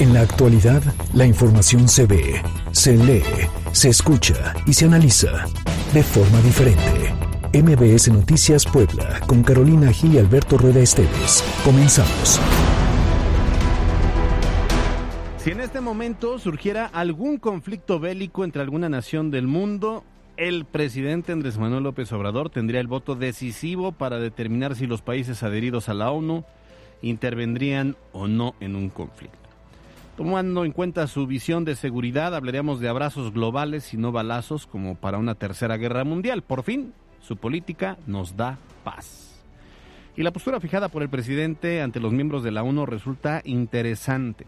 En la actualidad, la información se ve, se lee, se escucha y se analiza de forma diferente. MBS Noticias Puebla, con Carolina Gil y Alberto Rueda Esteves. Comenzamos. Si en este momento surgiera algún conflicto bélico entre alguna nación del mundo, el presidente Andrés Manuel López Obrador tendría el voto decisivo para determinar si los países adheridos a la ONU intervendrían o no en un conflicto. Tomando en cuenta su visión de seguridad, hablaríamos de abrazos globales y no balazos como para una tercera guerra mundial. Por fin, su política nos da paz. Y la postura fijada por el presidente ante los miembros de la ONU resulta interesante.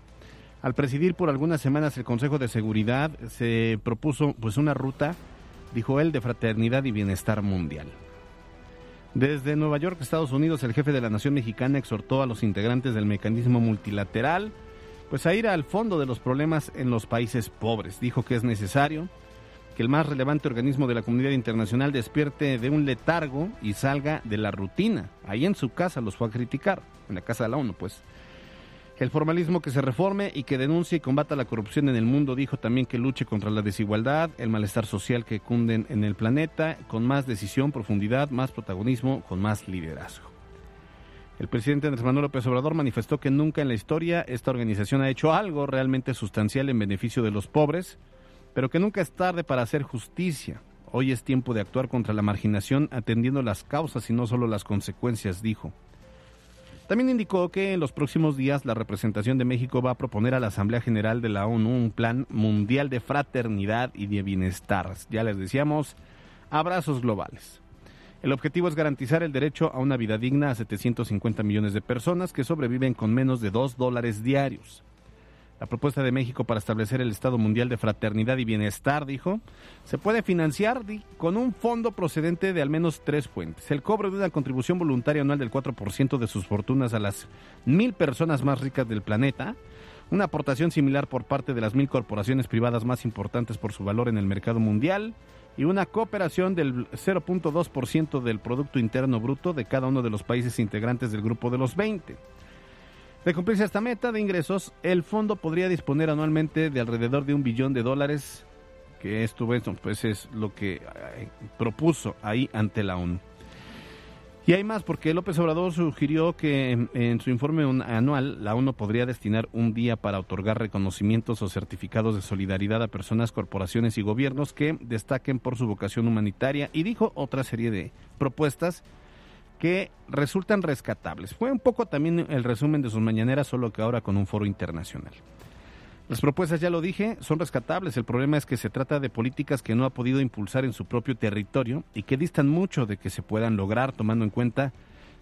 Al presidir por algunas semanas el Consejo de Seguridad, se propuso pues una ruta, dijo él, de fraternidad y bienestar mundial. Desde Nueva York, Estados Unidos, el jefe de la Nación Mexicana exhortó a los integrantes del mecanismo multilateral pues a ir al fondo de los problemas en los países pobres. Dijo que es necesario que el más relevante organismo de la comunidad internacional despierte de un letargo y salga de la rutina. Ahí en su casa los fue a criticar, en la casa de la ONU, pues. El formalismo que se reforme y que denuncie y combata la corrupción en el mundo, dijo también que luche contra la desigualdad, el malestar social que cunden en el planeta, con más decisión, profundidad, más protagonismo, con más liderazgo. El presidente Andrés Manuel López Obrador manifestó que nunca en la historia esta organización ha hecho algo realmente sustancial en beneficio de los pobres, pero que nunca es tarde para hacer justicia. Hoy es tiempo de actuar contra la marginación atendiendo las causas y no solo las consecuencias, dijo. También indicó que en los próximos días la representación de México va a proponer a la Asamblea General de la ONU un plan mundial de fraternidad y de bienestar. Ya les decíamos, abrazos globales. El objetivo es garantizar el derecho a una vida digna a 750 millones de personas que sobreviven con menos de 2 dólares diarios. La propuesta de México para establecer el Estado Mundial de Fraternidad y Bienestar, dijo, se puede financiar con un fondo procedente de al menos tres fuentes. El cobro de una contribución voluntaria anual del 4% de sus fortunas a las mil personas más ricas del planeta, una aportación similar por parte de las mil corporaciones privadas más importantes por su valor en el mercado mundial, y una cooperación del 0.2% del Producto Interno Bruto de cada uno de los países integrantes del Grupo de los 20. De cumplirse esta meta de ingresos, el fondo podría disponer anualmente de alrededor de un billón de dólares, que esto pues es lo que eh, propuso ahí ante la ONU. Y hay más, porque López Obrador sugirió que en, su informe anual la ONU podría destinar un día para otorgar reconocimientos o certificados de solidaridad a personas, corporaciones y gobiernos que destaquen por su vocación humanitaria y dijo otra serie de propuestas que resultan rescatables. Fue un poco también el resumen de sus mañaneras, solo que ahora con un foro internacional. Las propuestas, ya lo dije, son rescatables. El problema es que se trata de políticas que no ha podido impulsar en su propio territorio y que distan mucho de que se puedan lograr tomando en cuenta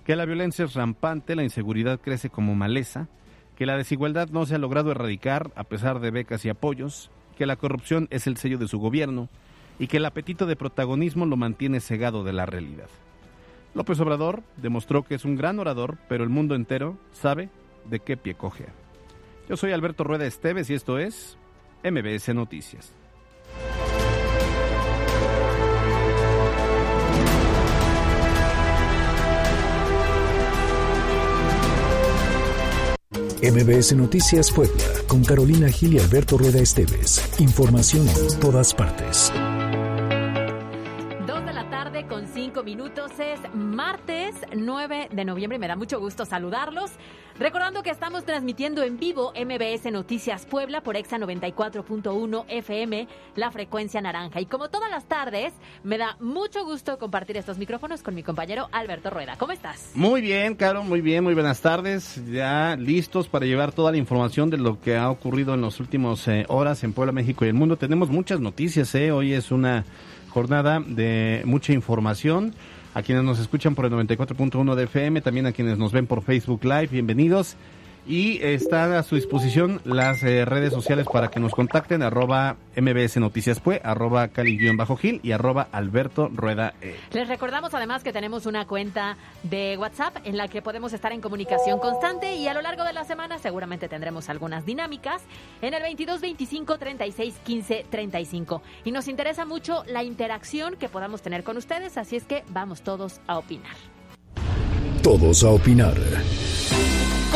que la violencia es rampante, la inseguridad crece como maleza, que la desigualdad no se ha logrado erradicar a pesar de becas y apoyos, que la corrupción es el sello de su gobierno y que el apetito de protagonismo lo mantiene cegado de la realidad. López Obrador demostró que es un gran orador, pero el mundo entero sabe de qué pie coge. Yo soy Alberto Rueda Esteves y esto es MBS Noticias. MBS Noticias Puebla, con Carolina Gil y Alberto Rueda Esteves. Información en todas partes con cinco minutos. Es martes 9 de noviembre y me da mucho gusto saludarlos. Recordando que estamos transmitiendo en vivo MBS Noticias Puebla por Exa 94.1 FM, la frecuencia naranja. Y como todas las tardes, me da mucho gusto compartir estos micrófonos con mi compañero Alberto Rueda. ¿Cómo estás? Muy bien, Caro, muy bien, muy buenas tardes. Ya listos para llevar toda la información de lo que ha ocurrido en las últimas eh, horas en Puebla, México y el mundo. Tenemos muchas noticias, ¿eh? Hoy es una jornada de mucha información. A quienes nos escuchan por el 94.1 de FM, también a quienes nos ven por Facebook Live, bienvenidos y están a su disposición las eh, redes sociales para que nos contacten, arroba mbs noticias pue, arroba cali-gil y arroba alberto rueda e. Les recordamos además que tenemos una cuenta de WhatsApp en la que podemos estar en comunicación constante y a lo largo de la semana seguramente tendremos algunas dinámicas en el 22 25 36 15 35 y nos interesa mucho la interacción que podamos tener con ustedes, así es que vamos todos a opinar. Todos a opinar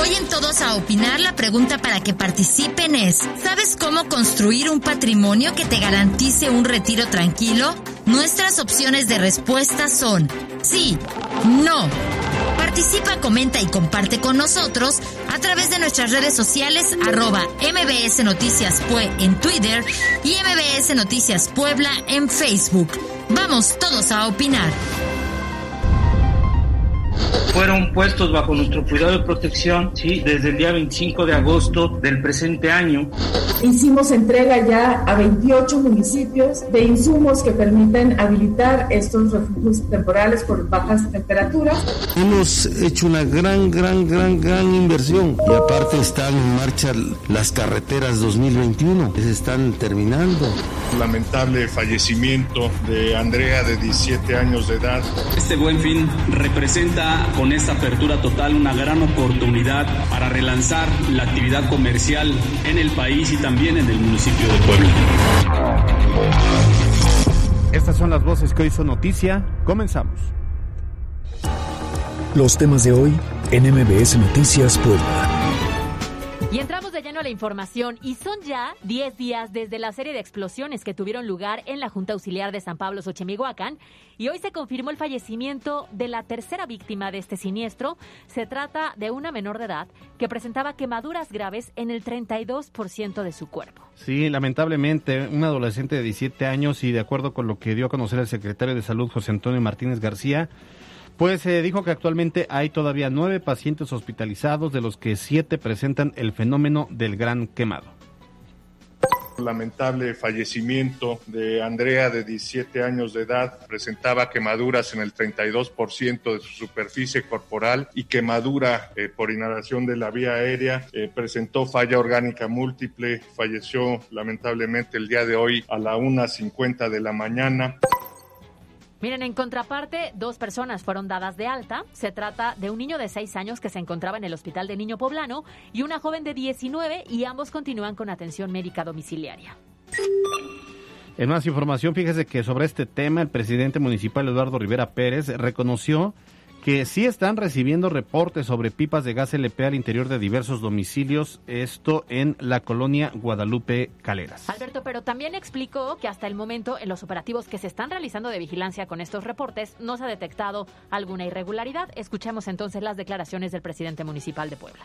Hoy en Todos a Opinar la pregunta para que participen es, ¿sabes cómo construir un patrimonio que te garantice un retiro tranquilo? Nuestras opciones de respuesta son sí, no. Participa, comenta y comparte con nosotros a través de nuestras redes sociales arroba MBS Noticias Pue en Twitter y MBS Noticias Puebla en Facebook. Vamos todos a opinar fueron puestos bajo nuestro cuidado y protección ¿sí? desde el día 25 de agosto del presente año. Hicimos entrega ya a 28 municipios de insumos que permiten habilitar estos refugios temporales por bajas temperaturas. Hemos hecho una gran, gran, gran, gran inversión y aparte están en marcha las carreteras 2021, que se están terminando. Lamentable fallecimiento de Andrea de 17 años de edad. Este buen fin representa con esta apertura total una gran oportunidad para relanzar la actividad comercial en el país y también en el municipio de Puebla. Estas son las voces que hoy son noticia. Comenzamos. Los temas de hoy en MBS Noticias Puebla. Y entramos de lleno a la información y son ya 10 días desde la serie de explosiones que tuvieron lugar en la Junta Auxiliar de San Pablo Xochimihuacán y hoy se confirmó el fallecimiento de la tercera víctima de este siniestro. Se trata de una menor de edad que presentaba quemaduras graves en el 32% de su cuerpo. Sí, lamentablemente, un adolescente de 17 años y de acuerdo con lo que dio a conocer el secretario de Salud José Antonio Martínez García, pues se dijo que actualmente hay todavía nueve pacientes hospitalizados, de los que siete presentan el fenómeno del gran quemado. Lamentable fallecimiento de Andrea de 17 años de edad. Presentaba quemaduras en el 32% de su superficie corporal y quemadura eh, por inhalación de la vía aérea. Eh, presentó falla orgánica múltiple. Falleció lamentablemente el día de hoy a la 1.50 de la mañana. Miren, en contraparte, dos personas fueron dadas de alta. Se trata de un niño de 6 años que se encontraba en el Hospital de Niño Poblano y una joven de 19 y ambos continúan con atención médica domiciliaria. En más información, fíjese que sobre este tema el presidente municipal Eduardo Rivera Pérez reconoció que sí están recibiendo reportes sobre pipas de gas LP al interior de diversos domicilios, esto en la colonia Guadalupe Caleras. Alberto, pero también explicó que hasta el momento en los operativos que se están realizando de vigilancia con estos reportes no se ha detectado alguna irregularidad. Escuchemos entonces las declaraciones del presidente municipal de Puebla.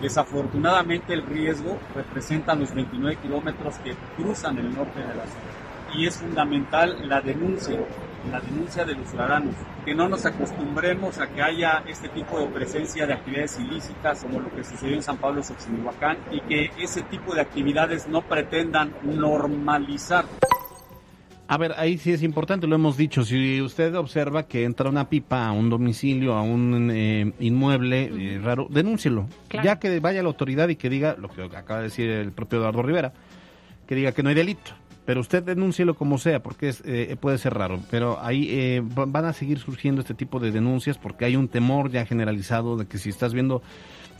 Desafortunadamente el riesgo representa los 29 kilómetros que cruzan el norte de la ciudad y es fundamental la denuncia, la denuncia de los ciudadanos, que no nos acostumbremos a que haya este tipo de presencia de actividades ilícitas como lo que sucedió en San Pablo Xochimilhuacán y que ese tipo de actividades no pretendan normalizar. A ver, ahí sí es importante, lo hemos dicho, si usted observa que entra una pipa a un domicilio, a un eh, inmueble eh, raro, denúncielo. Ya que vaya la autoridad y que diga, lo que acaba de decir el propio Eduardo Rivera, que diga que no hay delito pero usted denúncielo como sea, porque es, eh, puede ser raro. Pero ahí eh, van a seguir surgiendo este tipo de denuncias porque hay un temor ya generalizado de que si estás viendo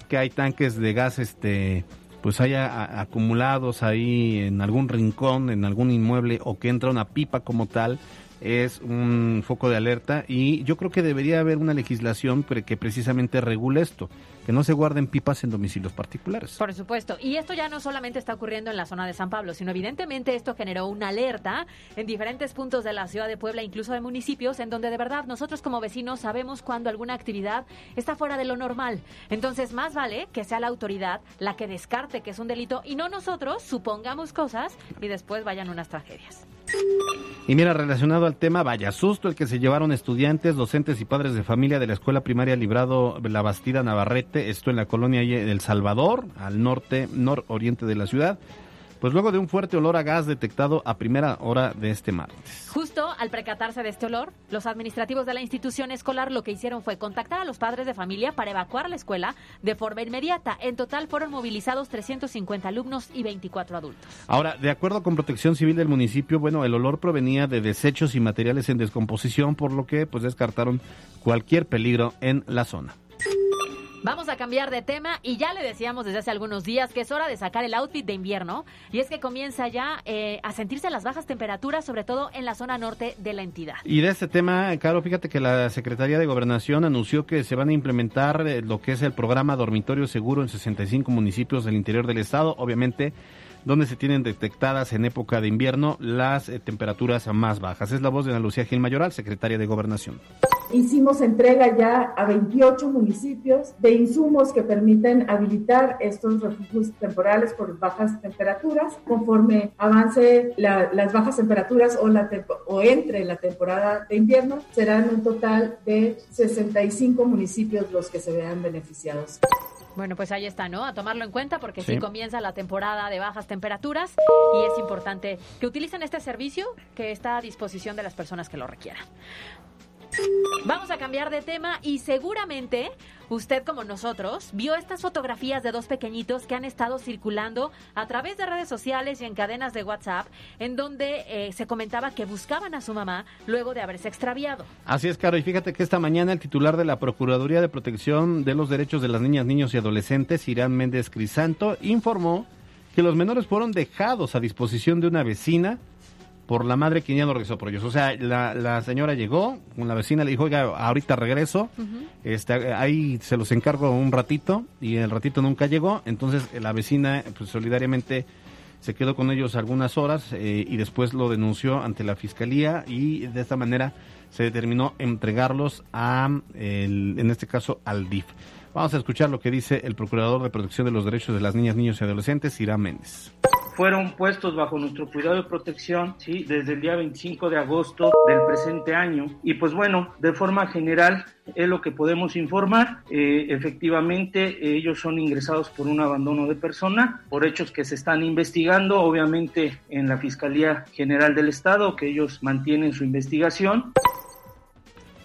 que hay tanques de gas, este pues haya acumulados ahí en algún rincón, en algún inmueble o que entra una pipa como tal, es un foco de alerta y yo creo que debería haber una legislación que precisamente regule esto, que no se guarden pipas en domicilios particulares. Por supuesto, y esto ya no solamente está ocurriendo en la zona de San Pablo, sino evidentemente esto generó una alerta en diferentes puntos de la ciudad de Puebla, incluso de municipios, en donde de verdad nosotros como vecinos sabemos cuando alguna actividad está fuera de lo normal. Entonces, más vale que sea la autoridad la que descarte que es un delito y no nosotros supongamos cosas y después vayan unas tragedias. Y mira, relacionado al tema, vaya susto el que se llevaron estudiantes, docentes y padres de familia de la escuela primaria Librado La Bastida Navarrete, esto en la colonia El Salvador, al norte, nororiente de la ciudad pues luego de un fuerte olor a gas detectado a primera hora de este martes. Justo al percatarse de este olor, los administrativos de la institución escolar lo que hicieron fue contactar a los padres de familia para evacuar la escuela de forma inmediata. En total fueron movilizados 350 alumnos y 24 adultos. Ahora, de acuerdo con Protección Civil del municipio, bueno, el olor provenía de desechos y materiales en descomposición, por lo que pues descartaron cualquier peligro en la zona. Vamos a cambiar de tema y ya le decíamos desde hace algunos días que es hora de sacar el outfit de invierno y es que comienza ya eh, a sentirse las bajas temperaturas, sobre todo en la zona norte de la entidad. Y de este tema, Caro, fíjate que la Secretaría de Gobernación anunció que se van a implementar eh, lo que es el programa Dormitorio Seguro en 65 municipios del interior del estado, obviamente donde se tienen detectadas en época de invierno las eh, temperaturas más bajas. Es la voz de Ana Lucía Gil Mayoral, secretaria de Gobernación. Hicimos entrega ya a 28 municipios de insumos que permiten habilitar estos refugios temporales por bajas temperaturas. Conforme avance las bajas temperaturas o, la o entre la temporada de invierno, serán un total de 65 municipios los que se vean beneficiados. Bueno, pues ahí está, ¿no? A tomarlo en cuenta porque sí. comienza la temporada de bajas temperaturas y es importante que utilicen este servicio que está a disposición de las personas que lo requieran. Vamos a cambiar de tema y seguramente usted como nosotros vio estas fotografías de dos pequeñitos que han estado circulando a través de redes sociales y en cadenas de WhatsApp en donde eh, se comentaba que buscaban a su mamá luego de haberse extraviado. Así es, Caro, y fíjate que esta mañana el titular de la Procuraduría de Protección de los Derechos de las Niñas, Niños y Adolescentes, Irán Méndez Crisanto, informó que los menores fueron dejados a disposición de una vecina por la madre quien ya no regresó por ellos. O sea, la, señora llegó, la vecina le dijo, oiga, ahorita regreso, este, ahí se los encargo un ratito y el ratito nunca llegó, entonces la vecina pues, solidariamente se quedó con ellos algunas horas eh, y después lo denunció ante la fiscalía y de esta manera se determinó entregarlos a, en este caso, al DIF. Vamos a escuchar lo que dice el Procurador de Protección de los Derechos de las Niñas, Niños y Adolescentes, Irán Méndez fueron puestos bajo nuestro cuidado y protección, ¿sí? Desde el día 25 de agosto del presente año. Y pues bueno, de forma general es lo que podemos informar. Eh, efectivamente, ellos son ingresados por un abandono de persona, por hechos que se están investigando, obviamente en la Fiscalía General del Estado, que ellos mantienen su investigación.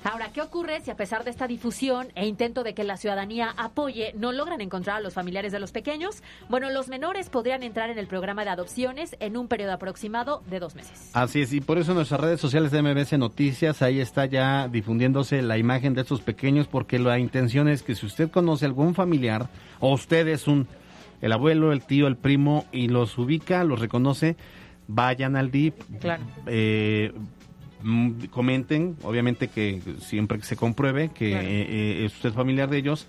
Ahora, ¿qué ocurre si a pesar de esta difusión e intento de que la ciudadanía apoye, no logran encontrar a los familiares de los pequeños? Bueno, los menores podrían entrar en el programa de adopciones en un periodo aproximado de dos meses. Así es, y por eso en nuestras redes sociales de MBC Noticias, ahí está ya difundiéndose la imagen de estos pequeños, porque la intención es que si usted conoce algún familiar, o usted es un, el abuelo, el tío, el primo, y los ubica, los reconoce, vayan al DIP. Claro. Eh, comenten, obviamente que siempre que se compruebe que eh, eh, es usted familiar de ellos,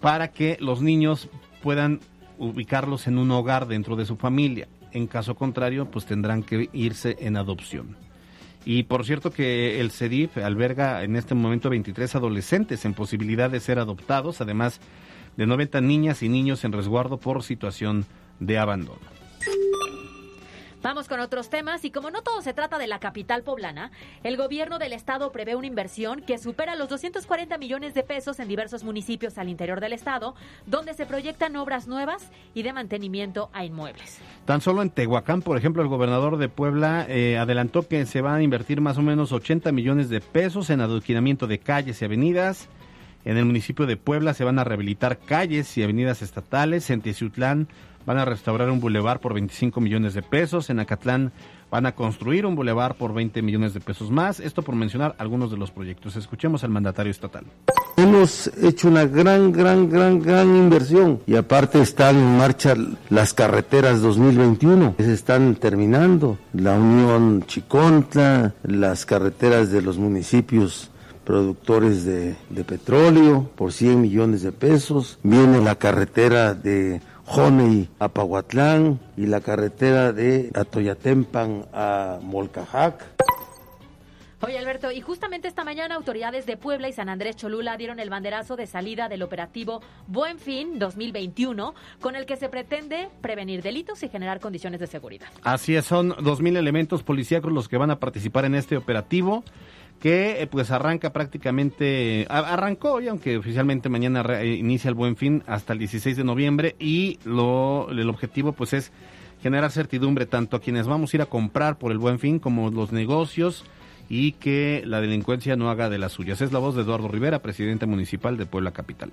para que los niños puedan ubicarlos en un hogar dentro de su familia. En caso contrario, pues tendrán que irse en adopción. Y por cierto que el CEDIF alberga en este momento 23 adolescentes en posibilidad de ser adoptados, además de 90 niñas y niños en resguardo por situación de abandono. Vamos con otros temas y como no todo se trata de la capital poblana, el gobierno del estado prevé una inversión que supera los 240 millones de pesos en diversos municipios al interior del estado, donde se proyectan obras nuevas y de mantenimiento a inmuebles. Tan solo en Tehuacán, por ejemplo, el gobernador de Puebla eh, adelantó que se van a invertir más o menos 80 millones de pesos en adoquinamiento de calles y avenidas. En el municipio de Puebla se van a rehabilitar calles y avenidas estatales. En Teciutlán van a restaurar un bulevar por 25 millones de pesos. En Acatlán van a construir un bulevar por 20 millones de pesos más. Esto por mencionar algunos de los proyectos. Escuchemos al mandatario estatal. Hemos hecho una gran, gran, gran, gran inversión y aparte están en marcha las carreteras 2021. Se están terminando. La Unión Chicontla, las carreteras de los municipios productores de, de, petróleo por 100 millones de pesos. Viene la carretera de Jonei a Pahuatlán y la carretera de Atoyatempan a Molcajac. Oye Alberto, y justamente esta mañana autoridades de Puebla y San Andrés Cholula dieron el banderazo de salida del operativo Buen Fin 2021, con el que se pretende prevenir delitos y generar condiciones de seguridad. Así es, son 2.000 elementos policíacos los que van a participar en este operativo que eh, pues arranca prácticamente, arrancó hoy, aunque oficialmente mañana eh, inicia el buen fin hasta el 16 de noviembre y lo, el objetivo pues es generar certidumbre tanto a quienes vamos a ir a comprar por el buen fin como los negocios y que la delincuencia no haga de las suyas. Es la voz de Eduardo Rivera, presidente municipal de Puebla Capital.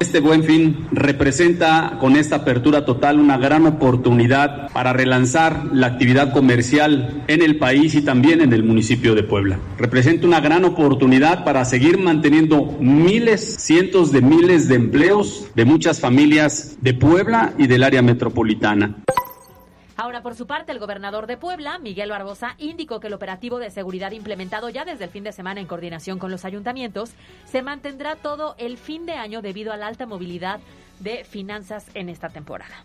Este buen fin representa con esta apertura total una gran oportunidad para relanzar la actividad comercial en el país y también en el municipio de Puebla. Representa una gran oportunidad para seguir manteniendo miles, cientos de miles de empleos de muchas familias de Puebla y del área metropolitana. Ahora, por su parte, el gobernador de Puebla, Miguel Barbosa, indicó que el operativo de seguridad implementado ya desde el fin de semana en coordinación con los ayuntamientos se mantendrá todo el fin de año debido a la alta movilidad de finanzas en esta temporada.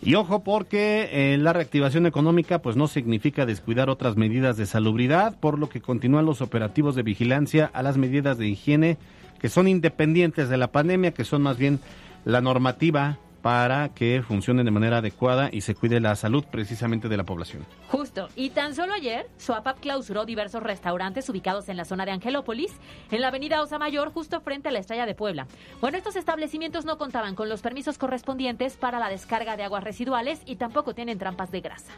Y ojo porque eh, la reactivación económica pues no significa descuidar otras medidas de salubridad, por lo que continúan los operativos de vigilancia a las medidas de higiene que son independientes de la pandemia, que son más bien la normativa para que funcionen de manera adecuada y se cuide la salud precisamente de la población. Justo. Y tan solo ayer, Suapap clausuró diversos restaurantes ubicados en la zona de Angelópolis, en la avenida Osa Mayor, justo frente a la Estrella de Puebla. Bueno, estos establecimientos no contaban con los permisos correspondientes para la descarga de aguas residuales y tampoco tienen trampas de grasa.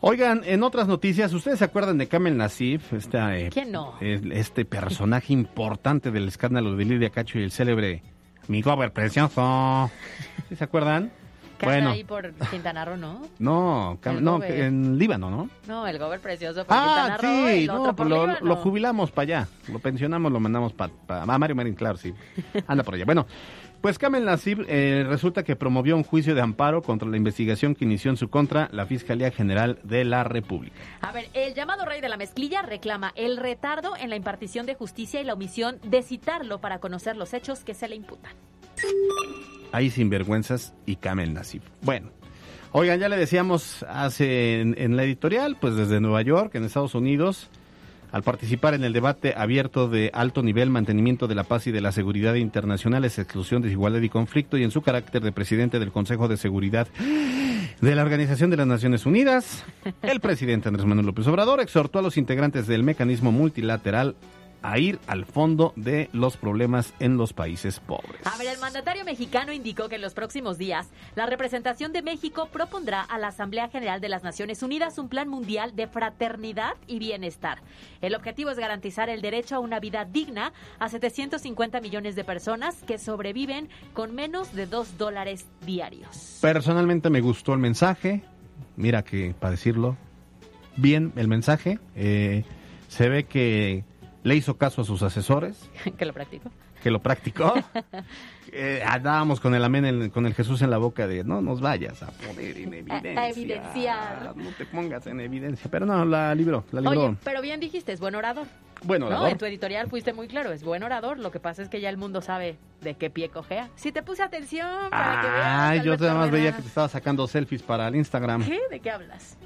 Oigan, en otras noticias, ¿ustedes se acuerdan de Kamel Nasif? Este, ¿Quién no? Este personaje importante del escándalo de Lidia Cacho y el célebre mi gober precioso. ¿Se acuerdan? bueno. ahí por Quintana Roo, ¿no? No, no en Líbano, ¿no? No, el gober precioso por ah, Quintana Roo. Sí, no, pues lo, lo, jubilamos para allá. Lo pensionamos, lo mandamos para... Pa, a Mario Marín, claro, sí. Anda por allá. Bueno, pues Kamel Nasib eh, resulta que promovió un juicio de amparo contra la investigación que inició en su contra la Fiscalía General de la República. A ver, el llamado rey de la mezclilla reclama el retardo en la impartición de justicia y la omisión de citarlo para conocer los hechos que se le imputan. Hay sinvergüenzas y Kamel Nasib. Bueno, oigan, ya le decíamos hace en la editorial, pues desde Nueva York, en Estados Unidos, al participar en el debate abierto de alto nivel, mantenimiento de la paz y de la seguridad internacionales, exclusión, desigualdad y conflicto, y en su carácter de presidente del Consejo de Seguridad de la Organización de las Naciones Unidas, el presidente Andrés Manuel López Obrador exhortó a los integrantes del mecanismo multilateral a ir al fondo de los problemas en los países pobres. A ver, el mandatario mexicano indicó que en los próximos días la representación de México propondrá a la Asamblea General de las Naciones Unidas un plan mundial de fraternidad y bienestar. El objetivo es garantizar el derecho a una vida digna a 750 millones de personas que sobreviven con menos de 2 dólares diarios. Personalmente me gustó el mensaje. Mira que, para decirlo, bien el mensaje. Eh, se ve que le hizo caso a sus asesores. que lo practicó. Que lo practicó. eh, andábamos con el amén, con el Jesús en la boca de no nos vayas a poner en evidencia. A, evidenciar. No te pongas en evidencia. Pero no, la libró, la libró. Oye, pero bien dijiste, es buen orador. Buen orador. No, en tu editorial fuiste muy claro, es buen orador. Lo que pasa es que ya el mundo sabe de qué pie cojea. Si te puse atención para que veas. Ay, yo nada más veía que te estaba sacando selfies para el Instagram. ¿Qué? ¿De qué hablas?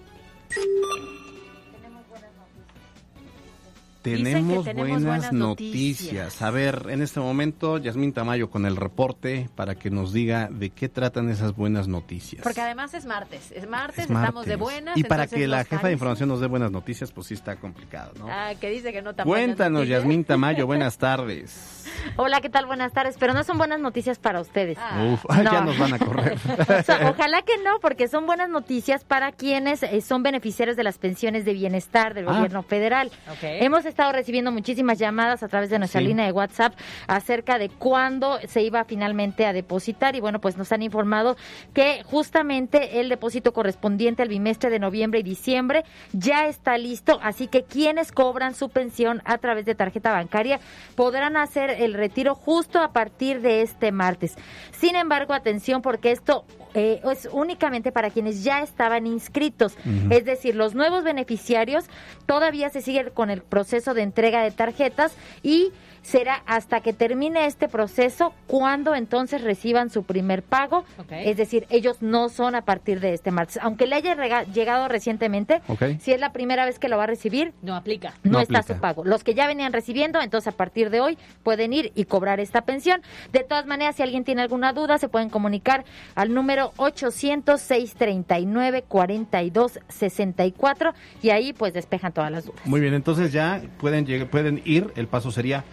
Tenemos, buenas, noticias. A ver, en este momento, Yasmín Tamayo con el reporte para que nos diga de qué tratan esas buenas noticias. Porque además es martes, es martes, estamos de buenas. Y para que la jefa de información nos dé buenas noticias, pues sí está complicado, ¿no? Ah, que dice que no Cuéntanos, Yasmín Tamayo, buenas tardes. Hola, ¿qué tal? Buenas tardes, pero no son buenas noticias para ustedes. Ah. Uf, ya nos van a correr. ojalá que no, porque son buenas noticias para quienes eh, son beneficiarios de las pensiones de bienestar del ah. gobierno federal. Hemos estado recibiendo muchísimas llamadas a través de nuestra línea de WhatsApp acerca de cuándo se iba finalmente a depositar. Y bueno, pues nos han informado que justamente el depósito correspondiente al bimestre de noviembre y diciembre ya está listo, así que quienes cobran su pensión a través de tarjeta bancaria podrán hacer el retiro justo a partir de este martes. Sin embargo, atención porque esto eh, es únicamente para quienes ya estaban inscritos. Es decir, los nuevos beneficiarios todavía se siguen con el proceso de entrega de tarjetas y será hasta que termine este proceso cuando entonces reciban su primer pago. Es decir, ellos no son a partir de este martes. Aunque le haya llegado recientemente, si es la primera vez que lo va a recibir, no aplica. No, está su pago. Los que ya venían recibiendo, entonces a partir de hoy pueden ir y cobrar esta pensión. De todas maneras, si alguien tiene alguna duda, se pueden comunicar al número 800-639-4264 y ahí pues despejan todas las dudas. Muy bien, entonces ya pueden, pueden ir, el paso sería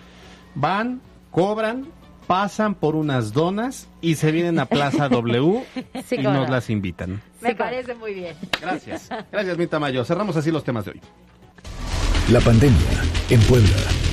van, cobran pasan por unas donas y se vienen a Plaza W y nos las invitan. Me parece muy bien. Gracias. Gracias, Mita Mayo. Cerramos así los temas de hoy. La pandemia en Puebla.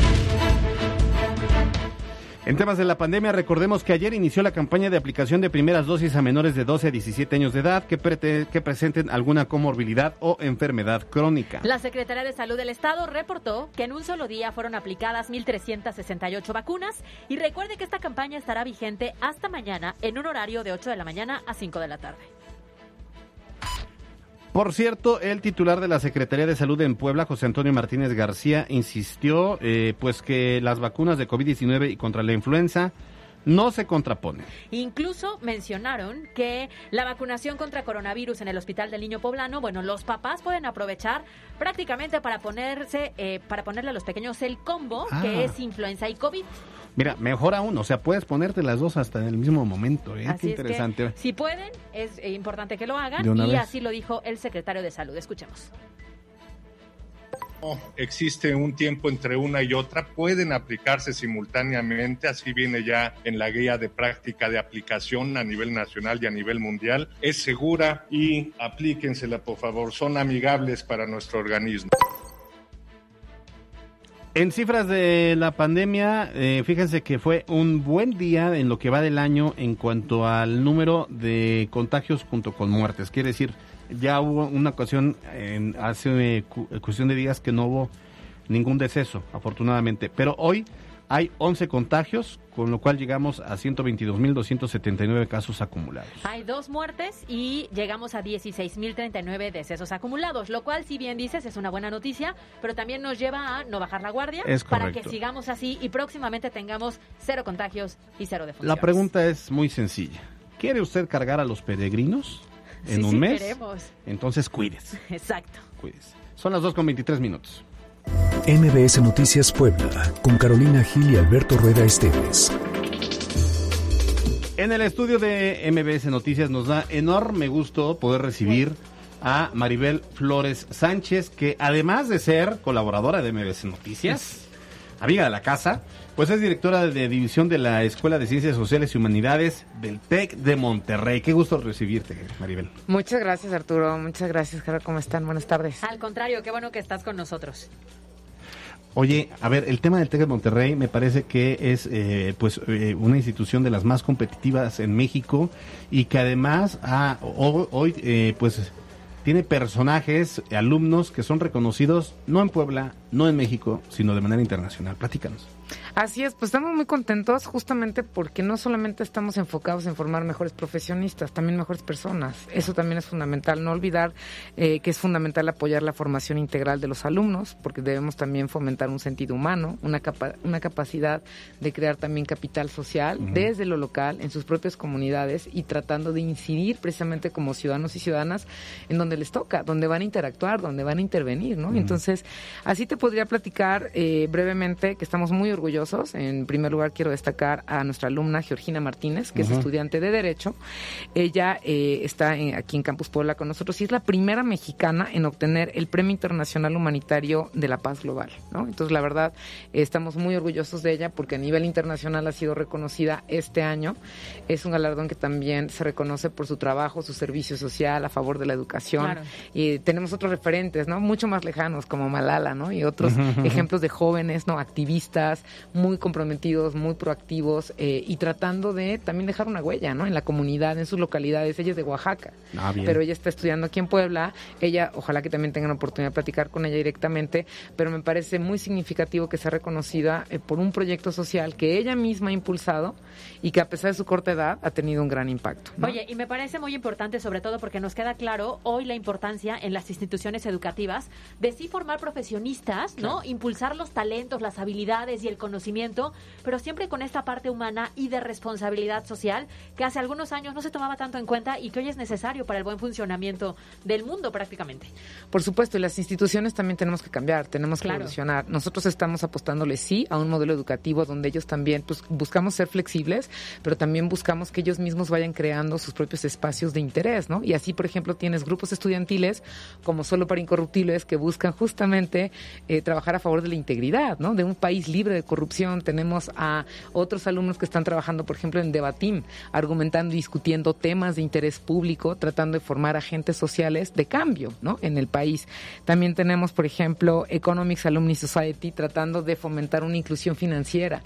En temas de la pandemia, recordemos que ayer inició la campaña de aplicación de primeras dosis a menores de 12 a 17 años de edad que, que presenten alguna comorbilidad o enfermedad crónica. La Secretaría de Salud del Estado reportó que en un solo día fueron aplicadas 1.368 vacunas y recuerde que esta campaña estará vigente hasta mañana en un horario de 8 de la mañana a 5 de la tarde. Por cierto, el titular de la Secretaría de Salud en Puebla, José Antonio Martínez García, insistió eh, pues que las vacunas de COVID-19 y contra la influenza no se contraponen. Incluso mencionaron que la vacunación contra coronavirus en el Hospital del Niño Poblano, bueno, los papás pueden aprovechar prácticamente para ponerse, eh, para ponerle a los pequeños el combo que ah. es influenza y COVID. Mira, mejor aún, o sea, puedes ponerte las dos hasta en el mismo momento. ¿eh? Qué interesante. si pueden, es importante que lo hagan y así lo dijo el secretario de Salud. Escuchemos. Existe un tiempo entre una y otra, pueden aplicarse simultáneamente, así viene ya en la guía de práctica de aplicación a nivel nacional y a nivel mundial. Es segura y aplíquensela, por favor, son amigables para nuestro organismo. En cifras de la pandemia, eh, fíjense que fue un buen día en lo que va del año en cuanto al número de contagios junto con muertes. Quiere decir, ya hubo una ocasión en, hace cuestión de días que no hubo ningún deceso, afortunadamente. Pero hoy hay 11 contagios, con lo cual llegamos a 122.279 casos acumulados. Hay dos muertes y llegamos a 16.039 decesos acumulados, lo cual, si bien dices, es una buena noticia, pero también nos lleva a no bajar la guardia para que sigamos así y próximamente tengamos cero contagios y cero defunciones. La pregunta es muy sencilla. ¿Quiere usted cargar a los peregrinos en un mes? Queremos. Entonces cuídese. Exacto. Cuídese. Son las 2 con 23 minutos. MBS Noticias Puebla, con Carolina Gil y Alberto Rueda Esteves. En el estudio de MBS Noticias nos da enorme gusto poder recibir a Maribel Flores Sánchez, que además de ser colaboradora de MBS Noticias, amiga de la casa, pues es directora de división de la Escuela de Ciencias Sociales y Humanidades del TEC de Monterrey. Qué gusto recibirte, Maribel. Muchas gracias, Arturo. Muchas gracias, Carlos. ¿Cómo están? Buenas tardes. Al contrario, qué bueno que estás con nosotros. Oye, a ver, el tema del TEC de Monterrey me parece que es eh, pues eh, una institución de las más competitivas en México y que además ha, hoy, eh, pues tiene personajes, alumnos que son reconocidos no en Puebla, no en México, sino de manera internacional. Platícanos. Así es, pues estamos muy contentos justamente porque no solamente estamos enfocados en formar mejores profesionistas, también mejores personas. Eso también es fundamental. No olvidar eh, que es fundamental apoyar la formación integral de los alumnos, porque debemos también fomentar un sentido humano, una, una capacidad de crear también capital social desde lo local, en sus propias comunidades y tratando de incidir precisamente como ciudadanos y ciudadanas en donde les toca, donde van a interactuar, donde van a intervenir, ¿no? Entonces, así te podría platicar eh, brevemente que estamos muy orgullosos. En primer lugar, quiero destacar a nuestra alumna Georgina Martínez, que es estudiante de Derecho. Ella eh, está aquí en Campus Puebla con nosotros y es la primera mexicana en obtener el Premio Internacional Humanitario de la Paz Global. ¿no? Entonces, la verdad, estamos muy orgullosos de ella porque a nivel internacional ha sido reconocida este año. Es un galardón que también se reconoce por su trabajo, su servicio social a favor de la educación. Y tenemos otros referentes, ¿no? Mucho más lejanos, como Malala, ¿no? Y otros ejemplos de jóvenes, ¿no? Activistas, muy comprometidos, muy proactivos eh, y tratando de también dejar una huella, ¿no? En la comunidad, en sus localidades. Ella es de Oaxaca, ah, pero ella está estudiando aquí en Puebla. Ella, ojalá que también tengan oportunidad de platicar con ella directamente, pero me parece muy significativo que sea reconocida eh, por un proyecto social que ella misma ha impulsado y que a pesar de su corta edad ha tenido un gran impacto. Oye, y me parece muy importante sobre todo porque nos queda claro hoy la importancia en las instituciones educativas de sí formar profesionistas, ¿no? Impulsar los talentos, las habilidades y el conocimiento, pero siempre con esta parte humana y de responsabilidad social que hace algunos años no se tomaba tanto en cuenta y que hoy es necesario para el buen funcionamiento del mundo prácticamente. Por supuesto, y las instituciones también tenemos que cambiar, tenemos que evolucionar. Nosotros estamos apostándole sí a un modelo educativo donde ellos también pues, buscamos ser flexibles, pero también buscamos que ellos mismos vayan creando sus propios espacios de interés, ¿no? Y así, por ejemplo, tienes grupos estudiantiles como Solo para Incorruptibles que buscan justamente eh, trabajar a favor de la integridad, ¿no? De un país libre de corrupción. Tenemos a otros alumnos que están trabajando, por ejemplo, en Debatim, argumentando y discutiendo temas de interés público, tratando de formar agentes sociales de cambio, ¿no? En el país. También tenemos, por ejemplo, Economics Alumni Society, tratando de fomentar una inclusión financiera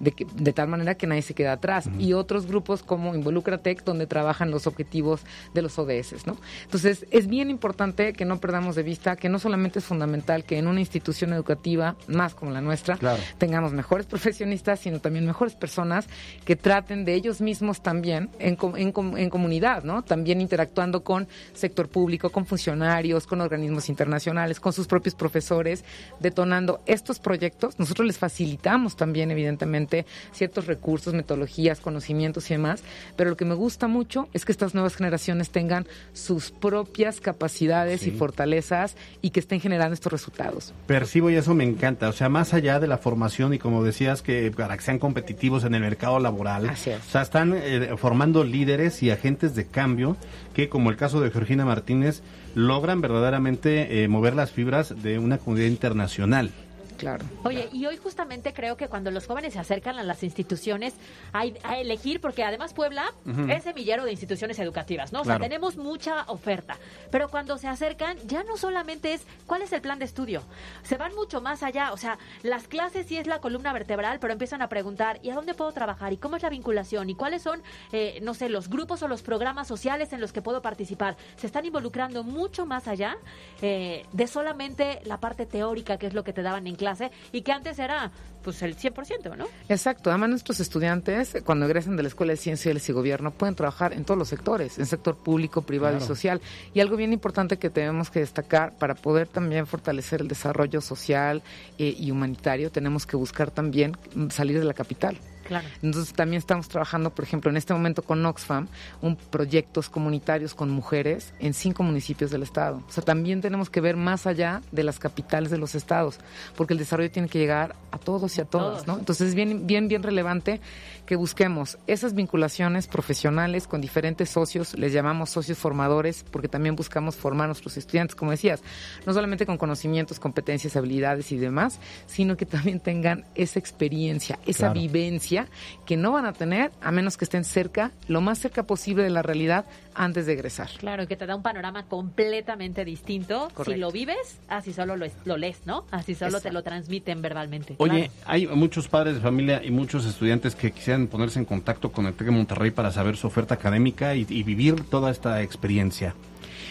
de, tal manera que nadie se queda atrás. Y otros grupos como Involucratec, donde trabajan los objetivos de los ODS, ¿no? Entonces, es bien importante que no perdamos de vista que no solamente es fundamental que en una institución educativa, más como la nuestra, tengamos mejores profesionistas, sino también mejores personas que traten de ellos mismos también en, en, en comunidad, ¿no? También interactuando con sector público, con funcionarios, con organismos internacionales, con sus propios profesores, detonando estos proyectos. Nosotros les facilitamos también, evidentemente, ciertos recursos, metodologías, conocimientos y demás, pero lo que me gusta mucho es que estas nuevas generaciones tengan sus propias capacidades y fortalezas y que estén generando estos resultados. Percibo y eso me encanta, o sea, más allá de la formación y como decías que para que sean competitivos en el mercado laboral, o sea, están eh, formando líderes y agentes de cambio que como el caso de Georgina Martínez logran verdaderamente eh, mover las fibras de una comunidad internacional. Claro. Oye, y hoy justamente creo que cuando los jóvenes se acercan a las instituciones hay, a elegir, porque además Puebla es semillero de instituciones educativas, ¿no? O sea, tenemos mucha oferta. Pero cuando se acercan, ya no solamente es cuál es el plan de estudio, se van mucho más allá. O sea, las clases sí es la columna vertebral, pero empiezan a preguntar, ¿y a dónde puedo trabajar? ¿Y cómo es la vinculación? ¿Y cuáles son, eh, no sé, los grupos o los programas sociales en los que puedo participar? Se están involucrando mucho más allá eh, de solamente la parte teórica, que es lo que te daban en clase clase y que antes era pues el 100%, ¿no? Exacto. Además, nuestros estudiantes, cuando egresan de la Escuela de Ciencias y Gobierno, pueden trabajar en todos los sectores, en sector público, privado y social. Y algo bien importante que tenemos que destacar para poder también fortalecer el desarrollo social eh, y humanitario, tenemos que buscar también salir de la capital. Entonces también estamos trabajando, por ejemplo, en este momento con Oxfam, un proyectos comunitarios con mujeres en cinco municipios del estado. O sea, también tenemos que ver más allá de las capitales de los estados, porque el desarrollo tiene que llegar a todos y a, todas, ¿no? Entonces es bien, bien, bien relevante que busquemos esas vinculaciones profesionales con diferentes socios, les llamamos socios formadores, porque también buscamos formar a nuestros estudiantes, como decías, no solamente con conocimientos, competencias, habilidades y demás, sino que también tengan esa experiencia, esa vivencia que no van a tener a menos que estén cerca, lo más cerca posible de la realidad antes de egresar. Claro, que te da un panorama completamente distinto. Si lo vives, así solo lo, lees, ¿no? Así solo te lo transmiten verbalmente. Oye, hay muchos padres de familia y muchos estudiantes que quisieran ponerse en contacto con el TEC de Monterrey para saber su oferta académica y vivir toda esta experiencia.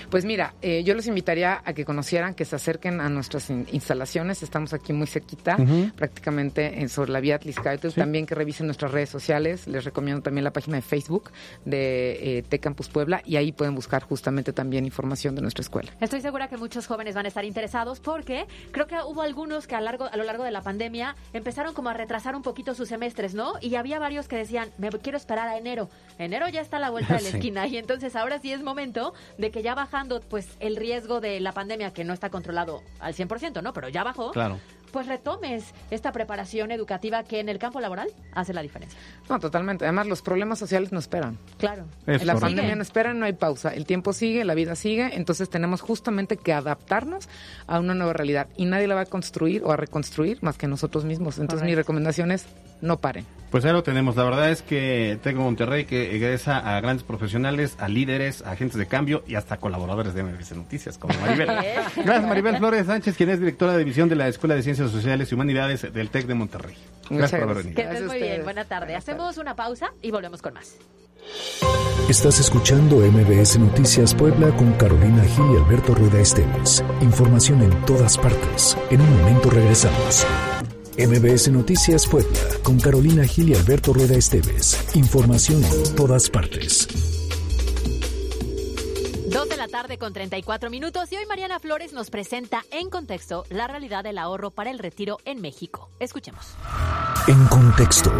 Pues mira, eh, yo los invitaría a que conocieran, que se acerquen a nuestras instalaciones. Estamos aquí muy cerquita, prácticamente en, sobre la vía Atliscayo. También que revisen nuestras redes sociales. Les recomiendo también la página de Facebook de eh, T-Campus Puebla y ahí pueden buscar justamente también información de nuestra escuela. Estoy segura que muchos jóvenes van a estar interesados porque creo que hubo algunos que a, largo, a lo largo de la pandemia empezaron como a retrasar un poquito sus semestres, ¿no? Y había varios que decían, me quiero esperar a enero. Enero ya está a la vuelta de la esquina y entonces ahora sí es momento de que ya bajan pues el riesgo de la pandemia que no está controlado al 100%, ¿no? Pero ya bajó. Claro pues retomes esta preparación educativa que en el campo laboral hace la diferencia. No, totalmente. Además, los problemas sociales no esperan. Claro. la pandemia no espera, no hay pausa. El tiempo sigue, la vida sigue, entonces tenemos justamente que adaptarnos a una nueva realidad y nadie la va a construir o a reconstruir más que nosotros mismos. Entonces, mi recomendación es no paren. Pues ahí lo tenemos. La verdad es que tengo Monterrey que egresa a grandes profesionales, a líderes, a agentes de cambio y hasta colaboradores de MBC Noticias, como Maribel. Gracias, Maribel Flores Sánchez, quien es directora de división de la Escuela de Ciencias Sociales y Humanidades del TEC de Monterrey. Gracias por haber venido. Que muy bien. Buena tarde. Hacemos una pausa y volvemos con más. Estás escuchando MBS Noticias Puebla con Carolina Gil y Alberto Rueda Esteves. Información en todas partes. En un momento regresamos. MBS Noticias Puebla, con Carolina Gil y Alberto Rueda Esteves. Información en todas partes. Dos de la tarde con 34 minutos y hoy Mariana Flores nos presenta en contexto la realidad del ahorro para el retiro en México. Escuchemos. En contexto.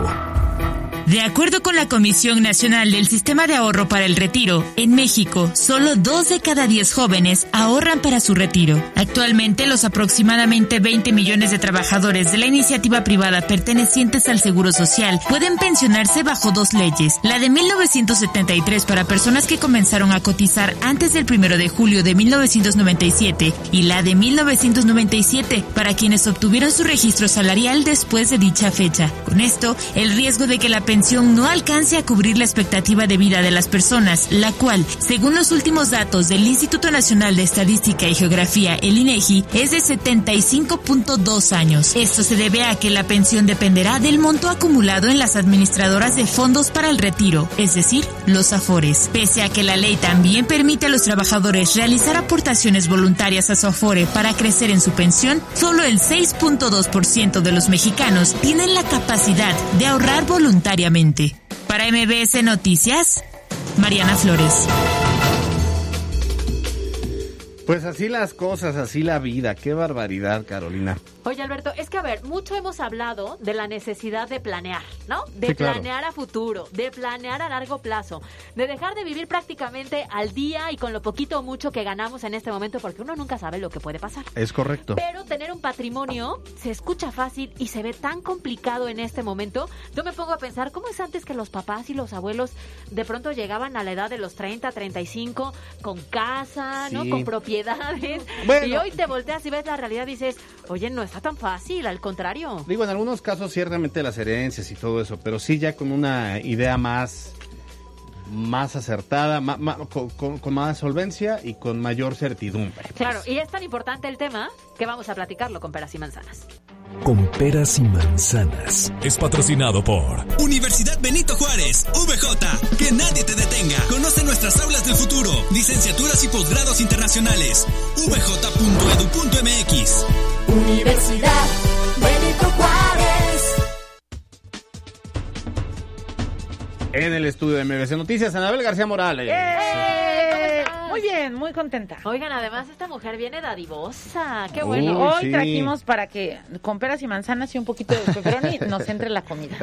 De acuerdo con la Comisión Nacional del Sistema de Ahorro para el Retiro, en México, solo dos de cada diez jóvenes ahorran para su retiro. Actualmente, los aproximadamente 20 millones de trabajadores de la iniciativa privada pertenecientes al Seguro Social pueden pensionarse bajo dos leyes. La de 1973 para personas que comenzaron a cotizar antes del 1 de julio de 1997 y la de 1997 para quienes obtuvieron su registro salarial después de dicha fecha. Con esto, el riesgo de que la pensión no alcance a cubrir la expectativa de vida de las personas, la cual, según los últimos datos del Instituto Nacional de Estadística y Geografía, el INEGI, es de 75.2 años. Esto se debe a que la pensión dependerá del monto acumulado en las administradoras de fondos para el retiro, es decir, los AFORES. Pese a que la ley también permite a los trabajadores realizar aportaciones voluntarias a su AFORE para crecer en su pensión, solo el 6.2% de los mexicanos tienen la capacidad de ahorrar voluntariamente para MBS Noticias, Mariana Flores. Pues así las cosas, así la vida. Qué barbaridad, Carolina. Oye, Alberto, es que a ver, mucho hemos hablado de la necesidad de planear, ¿no? De planear a futuro, de planear a largo plazo, de dejar de vivir prácticamente al día y con lo poquito o mucho que ganamos en este momento, porque uno nunca sabe lo que puede pasar. Es correcto. Pero tener un patrimonio se escucha fácil y se ve tan complicado en este momento. Yo me pongo a pensar, ¿cómo es antes que los papás y los abuelos de pronto llegaban a la edad de los 30, 35 con casa, ¿no? Con propiedad y hoy te volteas y ves la realidad y dices, oye, no está tan fácil, al contrario. Digo, en algunos casos ciertamente las herencias y todo eso, pero sí ya con una idea más más acertada, con, más solvencia y con mayor certidumbre. Claro, y es tan importante el tema que vamos a platicarlo con peras y manzanas con peras y manzanas. Es patrocinado por Universidad Benito Juárez, VJ. Que nadie te detenga. Conoce nuestras aulas del futuro, licenciaturas y posgrados internacionales. vj.edu.mx. Universidad Benito Juárez. En el estudio de MBC Noticias, Anabel García Morales. ¡Eh! Muy bien, muy contenta. Oigan, además esta mujer viene dadivosa. Qué bueno. Hoy trajimos para que con peras y manzanas y un poquito de pepperoni nos entre la comida.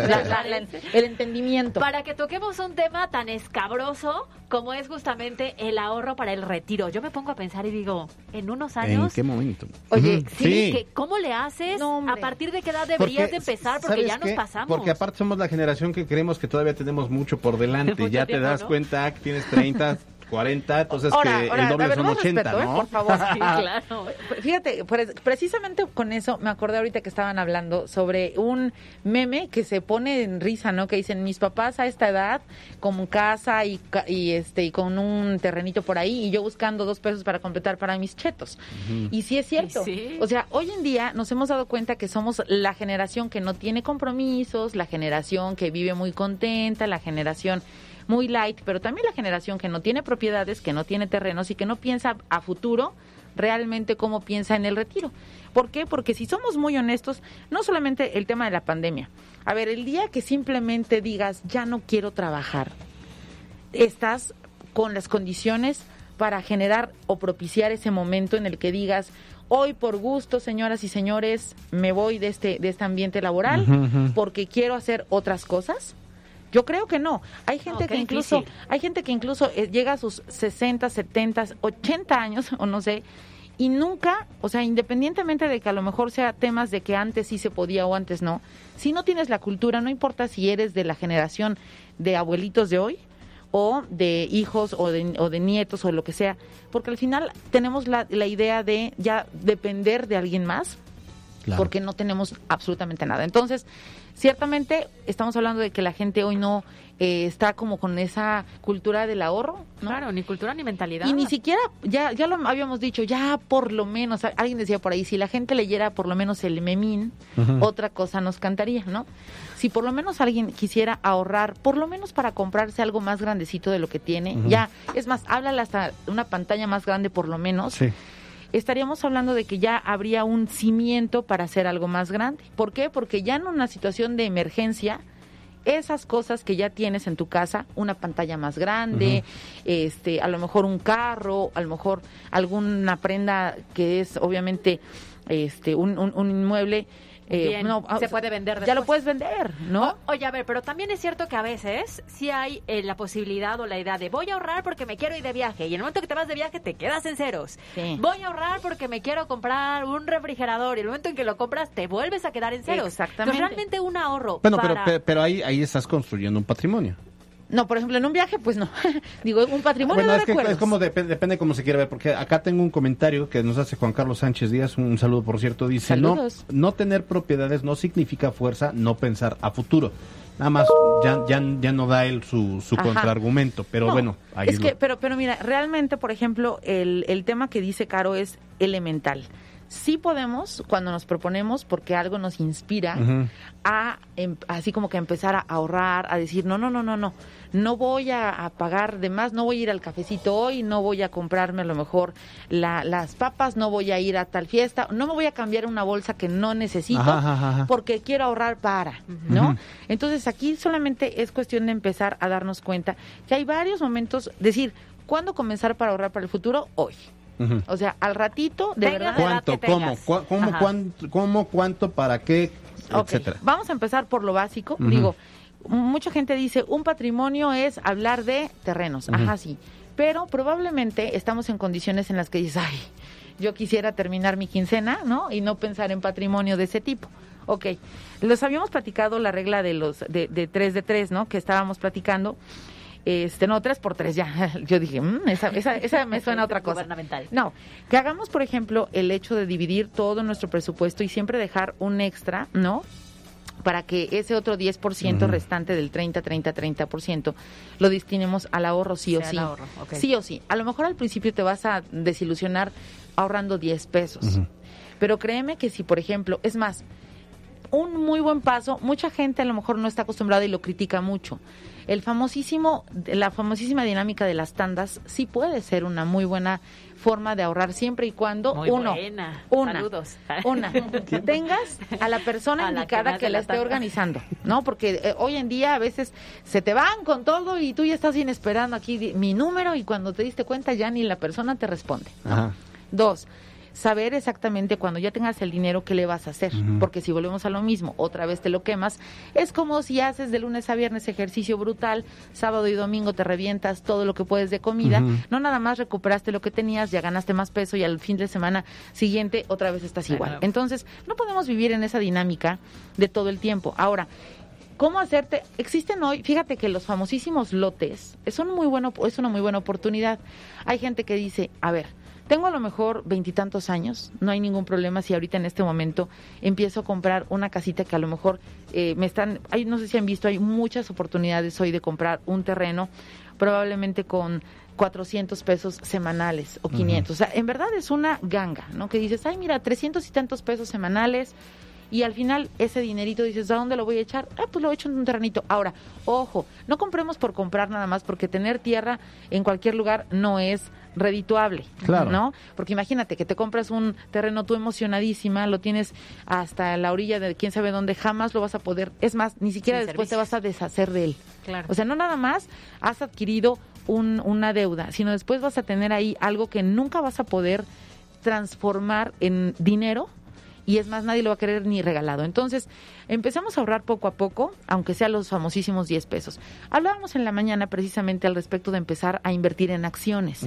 el entendimiento. Para que toquemos un tema tan escabroso como es justamente el ahorro para el retiro. Yo me pongo a pensar y digo, en unos años. ¿En qué momento? Oye, sí, ¿cómo le haces? ¿A partir de qué edad deberías de empezar? Porque ya nos pasamos. Porque aparte somos la generación que creemos que todavía tenemos mucho por delante. ya te das cuenta que tienes 30, 40, entonces que el doble son 80, ¿no? ¿eh? Por favor. Sí, claro. Fíjate, precisamente con eso me acordé ahorita que estaban hablando sobre un meme que se pone en risa, ¿no? Que dicen, mis papás a esta edad, con casa y, y este y con un terrenito por ahí, y yo buscando dos pesos para completar para mis chetos. Y sí es cierto. O sea, hoy en día nos hemos dado cuenta que somos la generación que no tiene compromisos, la generación que vive muy contenta, la generación muy light, pero también la generación que no tiene propiedades, que no tiene terrenos y que no piensa a futuro realmente cómo piensa en el retiro. ¿Por qué? Porque si somos muy honestos, no solamente el tema de la pandemia. A ver, el día que simplemente digas, ya no quiero trabajar, estás con las condiciones para generar o propiciar ese momento en el que digas, hoy por gusto, señoras y señores, me voy de este, de este ambiente laboral porque quiero hacer otras cosas. Yo creo que no. Hay gente que incluso, hay gente que incluso eh, llega a sus 60, 70, 80 años o no sé y nunca, o sea, independientemente de que a lo mejor sea temas de que antes sí se podía o antes no, si no tienes la cultura, no importa si eres de la generación de abuelitos de hoy o de hijos o de, o de nietos o lo que sea, porque al final tenemos la, la idea de ya depender de alguien más, porque no tenemos absolutamente nada. Entonces, Ciertamente estamos hablando de que la gente hoy no eh, está como con esa cultura del ahorro, ¿no? Claro, ni cultura ni mentalidad. Y ni siquiera, ya, ya lo habíamos dicho, ya por lo menos, alguien decía por ahí, si la gente leyera por lo menos el memín, otra cosa nos cantaría, ¿no? Si por lo menos alguien quisiera ahorrar, por lo menos para comprarse algo más grandecito de lo que tiene, ya, es más, háblale hasta una pantalla más grande por lo menos. Sí estaríamos hablando de que ya habría un cimiento para hacer algo más grande. ¿Por qué? Porque ya en una situación de emergencia, esas cosas que ya tienes en tu casa, una pantalla más grande, este, a lo mejor un carro, a lo mejor alguna prenda que es obviamente este un, un, inmueble eh, Bien, no, ah, se puede vender Ya lo después. puedes vender, ¿no? O- oye, a ver, pero también es cierto que a veces sí hay eh, la posibilidad o la idea de voy a ahorrar porque me quiero ir de viaje y en el momento que te vas de viaje te quedas en ceros. Voy a ahorrar porque me quiero comprar un refrigerador y el momento en que lo compras te vuelves a quedar en ceros. Exactamente. Entonces realmente un ahorro Bueno, pero, para... pero ahí, ahí estás construyendo un patrimonio. No, por ejemplo, en un viaje, pues no. Digo, un patrimonio Bueno, de es que recuerdos. es como depende, depende cómo se quiere ver, porque acá tengo un comentario que nos hace Juan Carlos Sánchez Díaz, un, saludo por cierto, dice, no, Saludos. no tener propiedades no significa fuerza, no pensar a futuro. Nada más, ya, ya, ya no da él su, su contraargumento, pero No, bueno, ahí es lo- que, pero, pero mira, realmente, por ejemplo, el, el tema que dice Caro es elemental. Sí podemos, cuando nos proponemos, porque algo nos inspira, a em- así como que empezar a ahorrar, a decir, no, no, no, no, no, no voy a, a pagar de más, no voy a ir al cafecito hoy, no voy a comprarme a lo mejor la- las papas, no voy a ir a tal fiesta, no me voy a cambiar una bolsa que no necesito Ajá, ajá, ajá. porque quiero ahorrar para, ¿no? Entonces aquí solamente es cuestión de empezar a darnos cuenta que hay varios momentos, decir, ¿cuándo comenzar para ahorrar para el futuro? Hoy. O sea, al ratito, de verdad. ¿Cuánto? ¿Cómo? ¿Cu- ¿Cómo? Ajá. cuánto, ¿Cómo? ¿Cuánto? ¿Para qué? Etcétera. Vamos a empezar por lo básico. Digo, mucha gente dice, un patrimonio es hablar de terrenos. Ajá, sí. Pero probablemente estamos en condiciones en las que dices, ay, yo quisiera terminar mi quincena, ¿no? Y no pensar en patrimonio de ese tipo. Ok, los habíamos platicado la regla de los de, de 3 de 3, ¿no? Que estábamos platicando. Este, no, 3 por 3, ya. Yo dije, mm, esa, esa, esa me suena a otra cosa. Gubernamental. No, que hagamos, por ejemplo, el hecho de dividir todo nuestro presupuesto y siempre dejar un extra, ¿no? Para que ese otro 10% Ujú. restante del 30, 30, 30% lo destinemos al ahorro sí o Sea sí. al ahorro, ok. Sí o sí. A lo mejor al principio te vas a desilusionar ahorrando 10 pesos. Pero créeme que si, por ejemplo, es más, un muy buen paso, mucha gente a lo mejor no está acostumbrada y lo critica mucho. El famosísimo, la famosísima dinámica de las tandas sí puede ser una muy buena forma de ahorrar siempre y cuando Muy uno, buena. una, Saludos. una, tengas a la persona A la que indicada que, hace la la esté tanda. organizando, ¿no? Porque eh, hoy en día a veces se te van con todo y tú ya estás bien esperando aquí mi número y cuando te diste cuenta ya ni la persona te responde. Ajá. Dos, saber exactamente cuando ya tengas el dinero qué le vas a hacer. Porque si volvemos a lo mismo, otra vez te lo quemas. Es como si haces de lunes a viernes ejercicio brutal, sábado y domingo te revientas todo lo que puedes de comida. No nada más recuperaste lo que tenías, ya ganaste más peso y al fin de semana siguiente otra vez estás igual. Claro. Entonces, no podemos vivir en esa dinámica de todo el tiempo. Ahora, ¿Cómo hacerte? Existen hoy, fíjate que los famosísimos lotes es, un muy bueno, es una muy buena oportunidad. Hay gente que dice, a ver, tengo a lo mejor veintitantos años, no hay ningún problema si ahorita en este momento empiezo a comprar una casita que a lo mejor eh, me están, hay, no sé si han visto, hay muchas oportunidades hoy de comprar un terreno, probablemente con 400 pesos semanales o 500. O sea, en verdad es una ganga, ¿no? Que dices, ay, mira, 300 y tantos pesos semanales y al final ese dinerito dices, ¿a dónde lo voy a echar? Ah, pues lo echo en un terrenito. Ahora, ojo, no compremos por comprar nada más, porque tener tierra en cualquier lugar no es redituable, Claro. ¿no? Porque imagínate que te compras un terreno tú emocionadísima, lo tienes hasta la orilla de quién sabe dónde, jamás lo vas a poder, es más, ni siquiera Sin después te vas a deshacer de él. Claro. O sea, no nada más has adquirido un- una deuda, sino después vas a tener ahí algo que nunca vas a poder transformar en dinero y es más, nadie lo va a querer ni regalado. Entonces, empezamos a ahorrar poco a poco, aunque sea los famosísimos 10 pesos. Hablábamos en la mañana precisamente al respecto de empezar a invertir en acciones.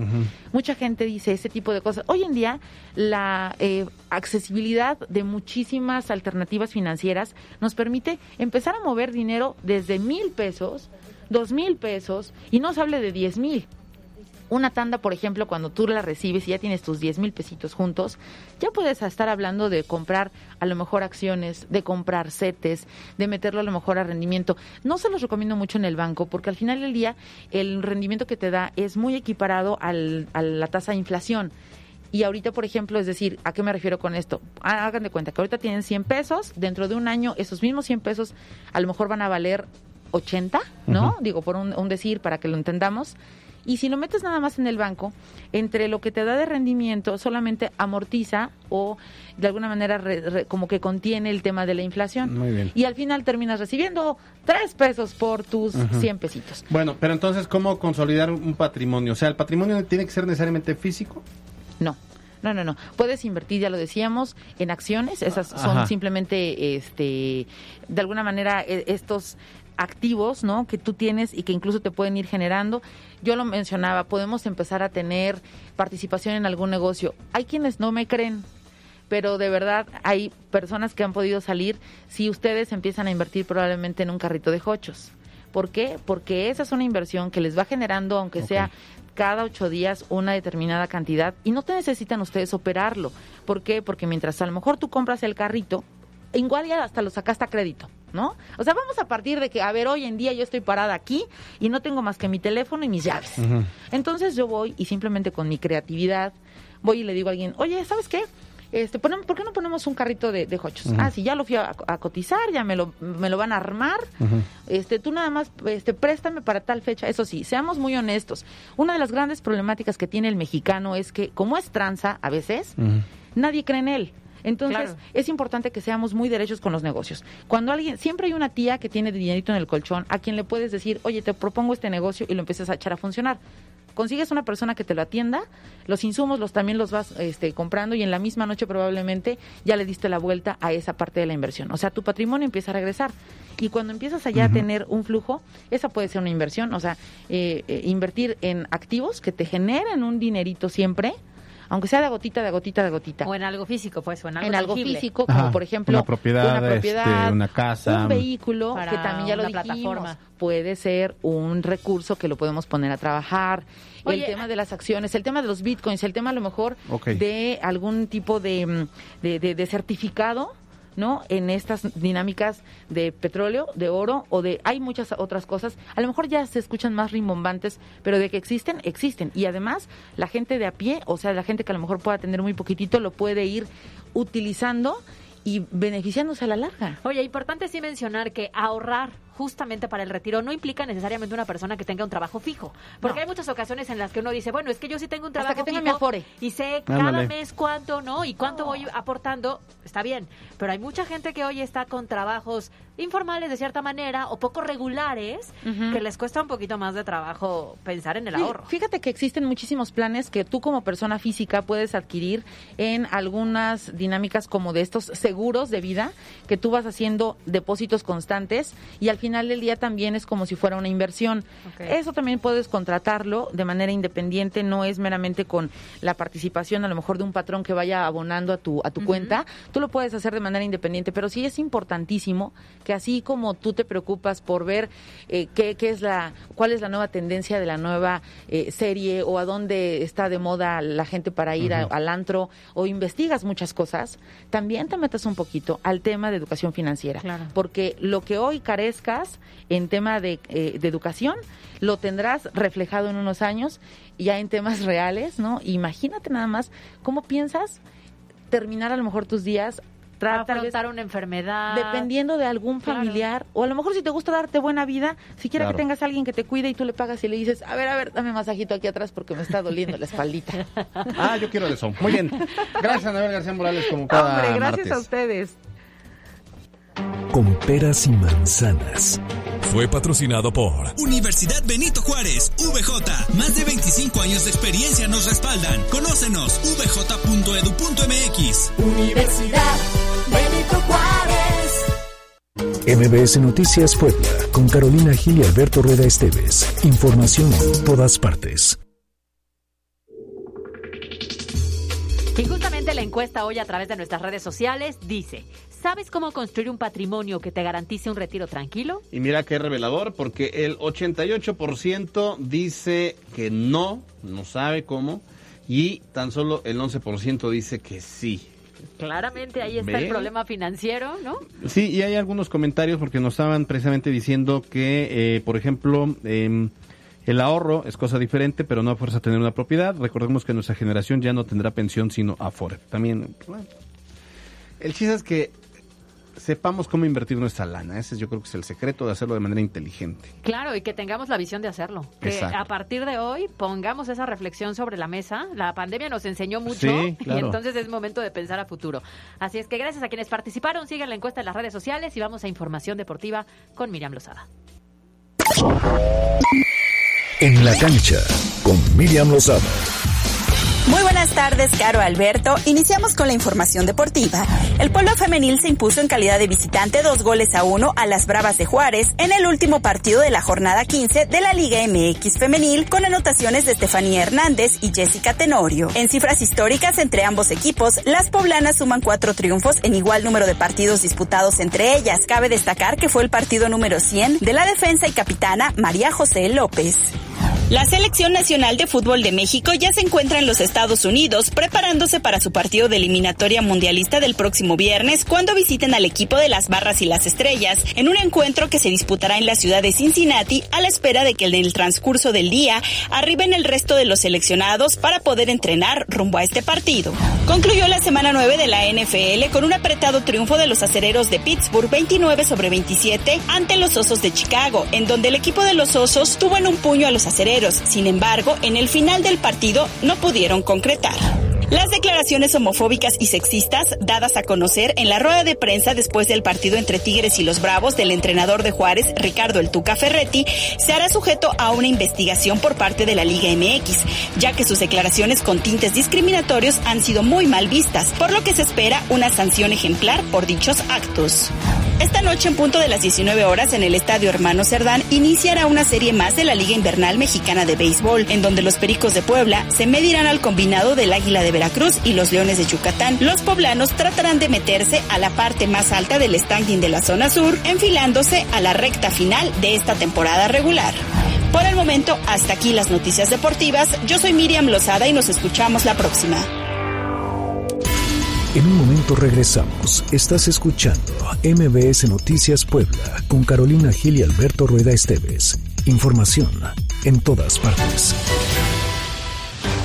Mucha gente dice ese tipo de cosas. Hoy en día, la eh, accesibilidad de muchísimas alternativas financieras nos permite empezar a mover dinero desde mil pesos, dos mil pesos, y no se hable de diez mil. Una tanda, por ejemplo, cuando tú la recibes y ya tienes tus 10 mil pesitos juntos, ya puedes estar hablando de comprar a lo mejor acciones, de comprar setes, de meterlo a lo mejor a rendimiento. No se los recomiendo mucho en el banco porque al final del día el rendimiento que te da es muy equiparado al- a la tasa de inflación. Y ahorita, por ejemplo, es decir, ¿a qué me refiero con esto? Hagan de cuenta que ahorita tienen 100 pesos, dentro de un año esos mismos 100 pesos a lo mejor van a valer 80, ¿no? Digo, por un, un decir, para que lo entendamos. Y si lo metes nada más en el banco, entre lo que te da de rendimiento solamente amortiza o de alguna manera re- re- como que contiene el tema de la inflación. Muy bien. Y al final terminas recibiendo tres pesos por tus Ujú. 100 pesitos. Bueno, pero entonces, ¿cómo consolidar un patrimonio? O sea, ¿el patrimonio tiene que ser necesariamente físico? No. No, no, no. Puedes invertir, ya lo decíamos, en acciones. Esas son Ajá. simplemente, este, de alguna manera, e- estos activos, ¿no? Que tú tienes y que incluso te pueden ir generando. Yo lo mencionaba, podemos empezar a tener participación en algún negocio. Hay quienes no me creen, pero de verdad hay personas que han podido salir si ustedes empiezan a invertir probablemente en un carrito de hochos. ¿Por qué? Porque esa es una inversión que les va generando, aunque sea cada ocho días, una determinada cantidad y no te necesitan ustedes operarlo. ¿Por qué? Porque mientras a lo mejor tú compras el carrito, igual ya hasta lo sacaste a crédito, ¿no? O sea, vamos a partir de que, a ver, hoy en día yo estoy parada aquí y no tengo más que mi teléfono y mis llaves. Entonces yo voy y simplemente con mi creatividad voy y le digo a alguien, oye, ¿sabes qué? Este, ponem- ¿Por qué no ponemos un carrito de, de hochos? Ujú. Ah, sí, ya lo fui a, a cotizar, ya me lo, me lo van a armar. Este, tú nada más, este, préstame para tal fecha. Eso sí, seamos muy honestos. Una de las grandes problemáticas que tiene el mexicano es que, como es tranza a veces, nadie cree en él. Entonces, Claro. es importante que seamos muy derechos con los negocios. Cuando alguien, siempre hay una tía que tiene dinerito en el colchón a quien le puedes decir, oye, te propongo este negocio y lo empiezas a echar a funcionar. Consigues una persona que te lo atienda, los insumos los también los vas este, comprando y en la misma noche probablemente ya le diste la vuelta a esa parte de la inversión. O sea, tu patrimonio empieza a regresar. Y cuando empiezas allá a tener un flujo, esa puede ser una inversión. O sea, eh, eh, invertir en activos que te generen un dinerito siempre, aunque sea de gotita, de gotita, de gotita. O en algo físico, pues, o en algo, En algo tangible. físico, como Ajá, por ejemplo una propiedad, una, propiedad, este, una casa. un vehículo, Para que también ya lo dijimos, plataforma. puede ser un recurso que lo podemos poner a trabajar. Oye, el tema de las acciones, el tema de los bitcoins, el tema a lo mejor Ok. de algún tipo de, mm, de, de- de certificado. ¿No? En estas dinámicas de petróleo, de oro o de hay muchas otras cosas. A lo mejor ya se escuchan más rimbombantes, pero de que existen, existen. Y además, la gente de a pie, o sea, la gente que a lo mejor pueda tener muy poquitito, lo puede ir utilizando y beneficiándose a la larga. Oye, importante sí mencionar que ahorrar justamente para el retiro no implica necesariamente una persona que tenga un trabajo fijo. Porque No. hay muchas ocasiones en las que uno dice, bueno, es que yo sí tengo un Hasta trabajo que tenga fijo mi Afore. y sé cada Ándale. mes cuánto, ¿no? Y cuánto voy aportando, está bien. Pero hay mucha gente que hoy está con trabajos informales de cierta manera o poco regulares que les cuesta un poquito más de trabajo pensar en el Sí, ahorro. Fíjate que existen muchísimos planes que tú como persona física puedes adquirir en algunas dinámicas como de estos seguros de vida que tú vas haciendo depósitos constantes y al final del día también es como si fuera una inversión. Eso también puedes contratarlo de manera independiente, no es meramente con la participación a lo mejor de un patrón que vaya abonando a tu a tu cuenta. Tú lo puedes hacer de manera independiente, pero sí es importantísimo que así como tú te preocupas por ver eh, qué, qué es la cuál es la nueva tendencia de la nueva eh, serie o a dónde está de moda la gente para ir a- al antro o investigas muchas cosas, también te metas un poquito al tema de educación financiera. Claro. Porque lo que hoy carezcas en tema de, eh, de educación lo tendrás reflejado en unos años ya en temas reales, ¿no? Imagínate nada más cómo piensas terminar a lo mejor tus días tal vez afrontar una enfermedad. dependiendo de algún Claro. familiar o a lo mejor si te gusta darte buena vida, siquiera Claro. que tengas a alguien que te cuide y tú le pagas y le dices, a ver, a ver, dame masajito aquí atrás porque me está doliendo la espaldita. Ah, yo quiero de eso. Muy bien. Gracias, Anabel García Morales, como cada Hombre, gracias martes. a ustedes. Con peras y manzanas. Fue patrocinado por Universidad Benito Juárez, VJ. Más de 25 años de experiencia nos respaldan. Conócenos, vj.edu.mx. Universidad Benito Juárez. MBS Noticias Puebla, con Carolina Gil y Alberto Rueda Esteves. Información en todas partes. Y justamente la encuesta hoy a través de nuestras redes sociales dice, ¿sabes cómo construir un patrimonio que te garantice un retiro tranquilo? Y mira qué revelador, porque el 88% dice que no, no sabe cómo, y tan solo el 11% dice que sí. Claramente ahí está Ve. el problema financiero, ¿no? Sí, y hay algunos comentarios porque nos estaban precisamente diciendo que, eh, por ejemplo, em, el ahorro es cosa diferente, pero no a fuerza tener una propiedad. Recordemos que nuestra generación ya no tendrá pensión sino Afore. También, bueno, el chiste es que sepamos cómo invertir nuestra lana. Ese yo creo que es el secreto de hacerlo de manera inteligente. Claro, y que tengamos la visión de hacerlo. Que Exacto. a partir de hoy pongamos esa reflexión sobre la mesa. La pandemia nos enseñó mucho Sí, y entonces es momento de pensar a futuro. Así es que gracias a quienes participaron, sigan la encuesta en las redes sociales y vamos a información deportiva con Miriam Lozada. En la cancha, con Miriam Lozada. Muy buenas tardes, Caro Alberto. Iniciamos con la información deportiva. El pueblo femenil se impuso en calidad de visitante dos goles a uno a las Bravas de Juárez en el último partido de la jornada 15 de la Liga MX femenil con anotaciones de Estefanía Hernández y Jessica Tenorio. En cifras históricas entre ambos equipos, las poblanas suman cuatro triunfos en igual número de partidos disputados entre ellas. Cabe destacar que fue el partido número 100 de la defensa y capitana María José López. La Selección Nacional de Fútbol de México ya se encuentra en los Estados Unidos preparándose para su partido de eliminatoria mundialista del próximo viernes cuando visiten al equipo de las Barras y las Estrellas en un encuentro que se disputará en la ciudad de Cincinnati a la espera de que en el transcurso del día arriben el resto de los seleccionados para poder entrenar rumbo a este partido. Concluyó la semana 9 de la NFL con un apretado triunfo de los acereros de Pittsburgh 29 sobre 27 ante los Osos de Chicago, en donde el equipo de los Osos tuvo en un puño a los acereros sin embargo, en el final del partido no pudieron concretar. Las declaraciones homofóbicas y sexistas dadas a conocer en la rueda de prensa después del partido entre Tigres y los Bravos del entrenador de Juárez, Ricardo El Tuca Ferretti, se hará sujeto a una investigación por parte de la Liga MX, ya que sus declaraciones con tintes discriminatorios han sido muy mal vistas, por lo que se espera una sanción ejemplar por dichos actos. Esta noche en punto de las 19 horas en el Estadio Hermano Cerdán iniciará una serie más de la Liga Invernal Mexicana de Béisbol, en donde los Pericos de Puebla se medirán al combinado del Águila de Veracruz y los Leones de Yucatán. Los poblanos tratarán de meterse a la parte más alta del standing de la zona sur, enfilándose a la recta final de esta temporada regular. Por el momento, hasta aquí las noticias deportivas. Yo soy Miriam Lozada y nos escuchamos la próxima. En un momento regresamos. Estás escuchando MBS Noticias Puebla con Carolina Gil y Alberto Rueda Esteves. Información en todas partes.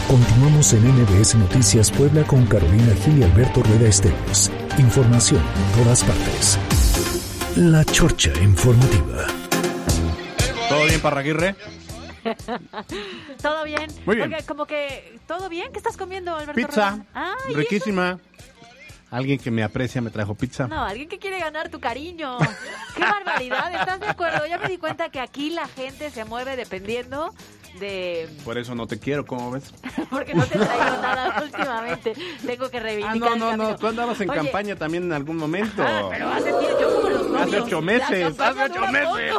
Continuamos en MBS Noticias Puebla con Carolina Gil y Alberto Rueda Esteves. Información en todas partes. La Chorcha Informativa. ¿Todo bien, Parraguirre? ¿Todo bien? Muy bien. Oiga, como que, ¿todo bien? ¿Qué estás comiendo, Alberto? Pizza. Rueda? Ay, ¿y eso? Riquísima. Alguien que me aprecia me trajo pizza. No, alguien que quiere ganar tu cariño. ¡Qué barbaridad! ¿Estás de acuerdo? Ya me di cuenta que aquí la gente se mueve dependiendo de... Por eso no te quiero, ¿cómo ves? Porque no te traigo nada últimamente. Tengo que Ah, reivindicar no, el no, no. camino. Tú andabas en Oye, campaña también en algún momento. Ah, pero hace tiempo, yo como los Hace novios. ocho La meses, hace ocho meses.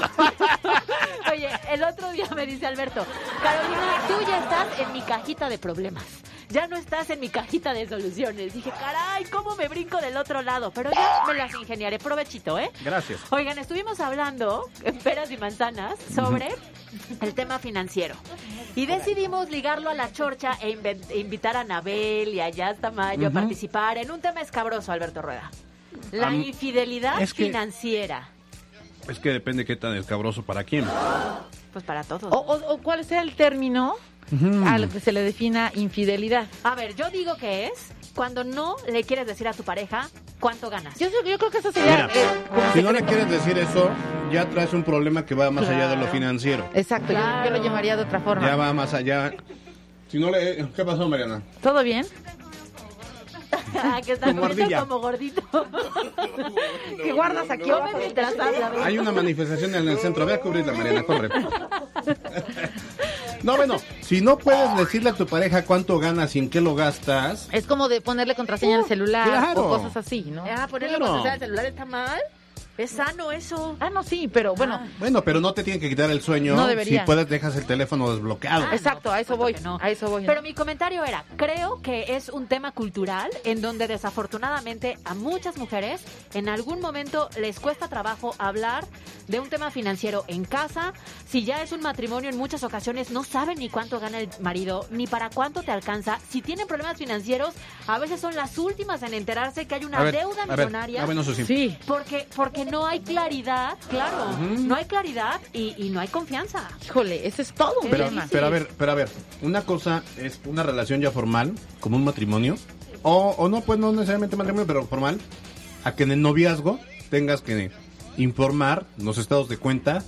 Oye, el otro día me dice Alberto, Carolina, tú ya estás en mi cajita de problemas. Ya no estás en mi cajita de soluciones. Dije, caray, ¿cómo me brinco del otro lado? Pero ya me las ingeniaré. Provechito, ¿eh? Gracias. Oigan, estuvimos hablando en peras y manzanas sobre el tema financiero. Y decidimos ligarlo a la chorcha e e invitar a Anabel y a Yas Tamayo a Ujú. participar en un tema escabroso, Alberto Rueda. La infidelidad es que- financiera. Es que depende qué tan escabroso para quién. Pues para todos. O, o- o cuál sea el término A lo que se le defina infidelidad. A ver, yo digo que es cuando no le quieres decir a tu pareja cuánto ganas. Yo, yo creo que eso sería... Mira, eh, si no le quieres decir eso, ya traes un problema que va más allá de lo Claro. financiero. Exacto, yo- yo, lo llamaría de otra forma. Ya va más allá. Si no le... ¿Qué pasó, Mariana? ¿Todo bien? Ah, que estás Como ardilla. como gordito. ¿Qué guardas aquí Come abajo? mientras. Hay una manifestación en el centro. Ve a cubrirla, Mariana, corre. No, bueno, si no puedes decirle a tu pareja cuánto ganas y en qué lo gastas, Es como de ponerle contraseña al celular claro. o cosas así, ¿no? Ah, ponerle Claro. contraseña al celular está mal. Es sano eso. Ah, no, sí, pero bueno, bueno, pero no te tiene que quitar el sueño. No debería. Si puedes, dejas el teléfono desbloqueado. Ah, exacto, a eso voy, no. a eso voy. Pero mi comentario era, creo que es un tema cultural en donde desafortunadamente a muchas mujeres en algún momento les cuesta trabajo hablar de un tema financiero en casa. Si ya es un matrimonio, en muchas ocasiones no saben ni cuánto gana el marido, ni para cuánto te alcanza. Si tienen problemas financieros, a veces son las últimas en enterarse que hay una A ver, deuda a ver. millonaria. Ah. Sí. Porque, porque no hay claridad, claro, no hay claridad y, y no hay confianza. Híjole, ese es todo un Pero, tema. pero a ver, pero a ver, una cosa es una relación ya formal, como un matrimonio, o, o no, pues no necesariamente matrimonio, pero formal, a que en el noviazgo tengas que informar los estados de cuenta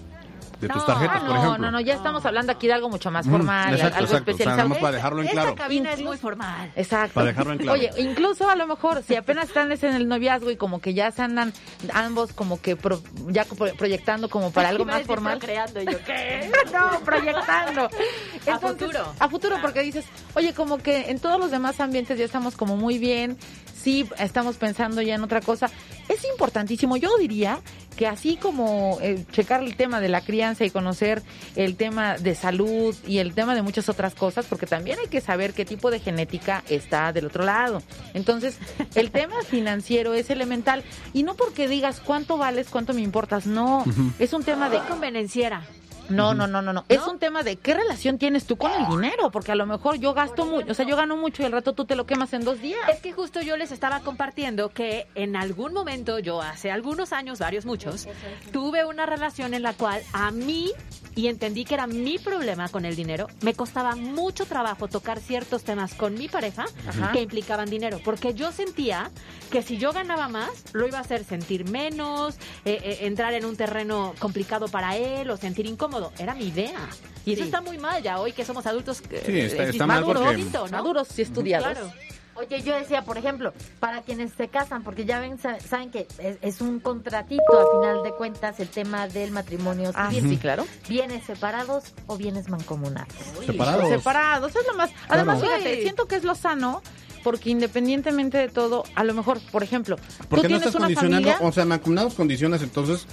de tus No, tarjetas, por no, ejemplo. No, no, ya estamos hablando aquí de algo mucho más Ujú, formal, exacto, algo exacto. O sea, especializado. nada más para dejarlo en Esta claro. cabina es muy formal. Exacto. Para dejarlo en claro. Oye, incluso a lo mejor si apenas están en el noviazgo y como que ya se andan ambos como que pro- ya pro- proyectando como para algo más formal. procreando, y yo, ¿qué? No, proyectando. A futuro. A futuro, porque dices, oye, como que en todos los demás ambientes ya estamos como muy bien, sí, estamos pensando ya en otra cosa. Es importantísimo, yo diría que así como eh, checar el tema de la crianza y conocer el tema de salud y el tema de muchas otras cosas, porque también hay que saber qué tipo de genética está del otro lado. Entonces, el tema financiero es elemental y no porque digas cuánto vales, cuánto me importas, no, es un tema de convenenciera. No, no, no, no, no. Es un tema de qué relación tienes tú con el dinero, porque a lo mejor yo gasto mucho, o sea, yo gano mucho y al rato tú te lo quemas en dos días. Es que justo yo les estaba compartiendo que en algún momento, yo hace algunos años, varios muchos, tuve una relación en la cual a mí, y entendí que era mi problema con el dinero, me costaba mucho trabajo tocar ciertos temas con mi pareja Ajá. que implicaban dinero, porque yo sentía que si yo ganaba más, lo iba a hacer sentir menos, eh, eh, entrar en un terreno complicado para él o sentir incómodo. Era mi idea. Y eso Sí. está muy mal ya hoy que somos adultos. eh, Sí, está- es está mal maduro, porque- bonito, ¿no? Maduros y estudiados. Claro. Oye, yo decía, por ejemplo, para quienes se casan, porque ya ven, sa- saben que es, es un contratito a final de cuentas el tema del matrimonio Ah, civil. sí, claro. ¿Bienes separados o bienes mancomunados? Separados. Separados, es lo más. Además, Claro. fíjate, Uy. siento que es lo sano, porque independientemente de todo, a lo mejor, por ejemplo, Porque tú no tienes estás una condicionando, familia. o sea, mancomunados condicionas entonces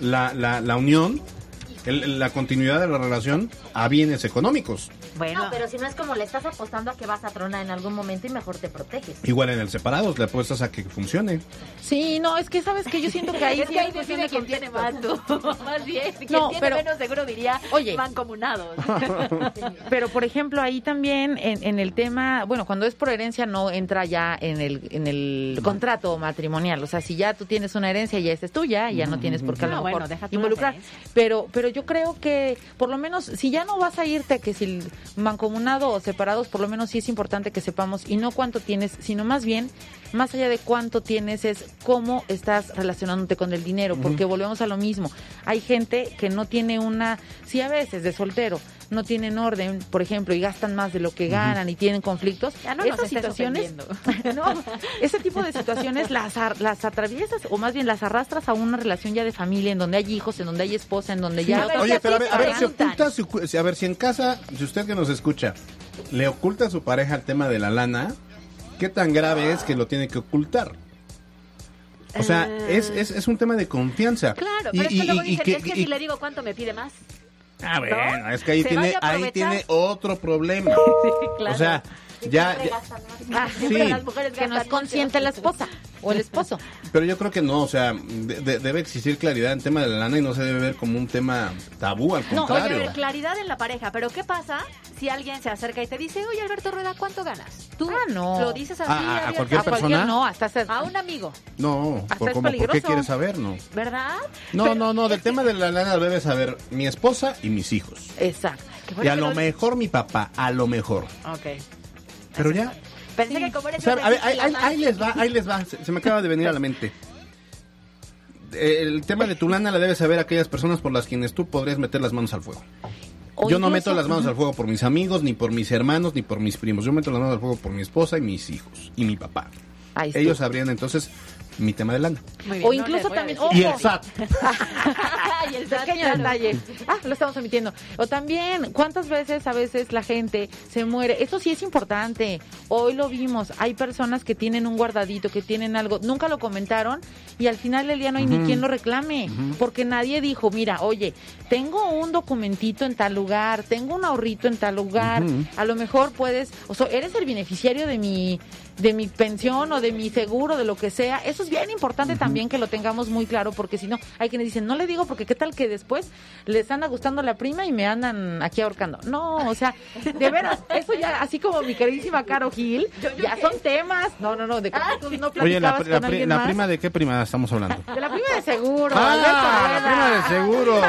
la, la, la unión, el- la continuidad de la relación a bienes económicos. Bueno, No, pero si no es como le estás apostando a que vas a tronar en algún momento y mejor te proteges. Igual en el separados, le apuestas a que funcione. Sí, no, es que sabes que yo siento que ahí es sí que hay ahí decide de quién tiene más, tú. más bien. Quien No, tiene pero- menos seguro diría Oye. mancomunados. Pero, por ejemplo, ahí también en, en el tema, bueno, cuando es por herencia no entra ya en el, en el contrato matrimonial. O sea, si ya tú tienes una herencia, ya esa es tuya, y ya no tienes por qué a lo No, mejor bueno, involucrar. Pero, pero yo creo que, por lo menos, si ya no vas a irte, que si mancomunado o separados, por lo menos sí es importante que sepamos, y no cuánto tienes, sino más bien, más allá de cuánto tienes, es cómo estás relacionándote con el dinero, porque volvemos a lo mismo. Hay gente que no tiene una, sí a veces de soltero, no tienen orden, por ejemplo, y gastan más de lo que ganan y tienen conflictos. Ya no Esas situaciones, no, ese tipo de situaciones las, las atraviesas o más bien las arrastras a una relación ya de familia, en donde hay hijos, en donde hay esposa, en donde ya... Oye, pero a ver, a ver, si oculta, su cu- si- a ver, si en casa, si usted que nos escucha, le oculta a su pareja el tema de la lana, ¿qué tan grave es que lo tiene que ocultar? O sea, es, es, es un tema de confianza. Claro, Y- pero es que luego dicen, que- es que y- si le digo cuánto me pide más. Ah, bueno, es que ahí tiene, ahí tiene otro problema. claro. O sea, ya, ya- Ah, Siempre Sí. las mujeres que no es consciente la esposa o el esposo. pero yo creo que no, o sea, de- de- debe existir claridad en tema de la lana y no se debe ver como un tema tabú, al No, oye, a contrario. claridad en la pareja, pero ¿qué pasa si alguien se acerca y te dice, oye, Alberto Rueda, ¿cuánto ganas? Tú Ah, no. lo dices así Ah, a cualquier a cualquier persona? no, hasta ser- A un amigo, no, Hasta por, es como, ¿por qué quieres saber? No. ¿verdad? No, Pero- no, no, del tema de la lana debe saber mi esposa y mis hijos. Exacto. Y a lo- mejor mi papá, a lo mejor. Ok. Pero ya, Pensé que como eres o sea, a ver, ahí, ahí- la ahí les va, ahí les va, se, se me acaba de venir a la mente. El tema de tu lana la debes saber aquellas personas por las quienes tú podrías meter las manos al fuego. O Yo no meto las manos al fuego por mis amigos, ni por mis hermanos, ni por mis primos. Yo meto las manos al fuego por mi esposa y mis hijos. Y mi papá. Ellos sabrían entonces mi tema de lana. Bien, O incluso también... Y el SAT. y el SAT, Pequeño claro. detalle. Ah, lo estamos omitiendo. O también, ¿cuántas veces a veces la gente se muere? Eso sí es importante. Hoy lo vimos. Hay personas que tienen un guardadito, que tienen algo, nunca lo comentaron y al final del día no hay ni quien lo reclame. Porque nadie dijo, mira, oye, tengo un documentito en tal lugar, tengo un ahorrito en tal lugar. A lo mejor puedes, o sea, eres el beneficiario de mi de mi pensión o de mi seguro, de lo que sea. Eso es bien importante también que lo tengamos muy claro, porque si no, hay quienes dicen, no le digo porque qué tal que después les anda gustando la prima y me andan aquí ahorcando. No, o sea, de veras, eso ya, así como mi queridísima Caro Gil, ya son temas. No, no, no, de que tú no Oye, la, la con pri- alguien la más. prima de qué prima estamos hablando? De la prima de seguro. Ah, la prima de seguro.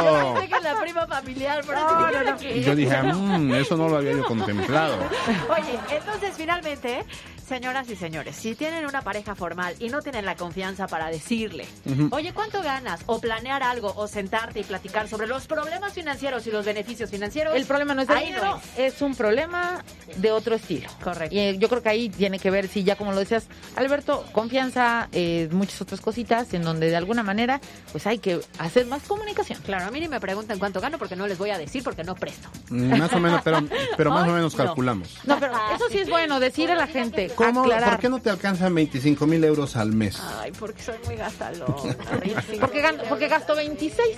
La prima familiar, pero No, no, no, no. Y yo dije, "Mm, eso no lo había yo contemplado. Oye, entonces finalmente, señoras y señores, si tienen una pareja formal y no tienen la confianza para decirle, oye, ¿cuánto ganas? O planear algo, o sentarte y platicar sobre los problemas financieros y los beneficios financieros. El problema no es de dinero, es. un problema de otro estilo. Correcto. Y eh, yo creo que ahí tiene que ver, si ya como lo decías, Alberto, confianza, eh, muchas otras cositas en donde de alguna manera pues hay que hacer más comunicación. Claro, a mí ni me preguntan cuánto gano porque no les voy a decir porque no presto. Más o menos, pero, pero más o menos calculamos. No, pero eso sí es bueno, decir a la gente, ¿Cómo? ¿Por qué no te alcanzan 25 mil euros al mes? Ay, porque soy muy gastalón. porque, porque gasto 26.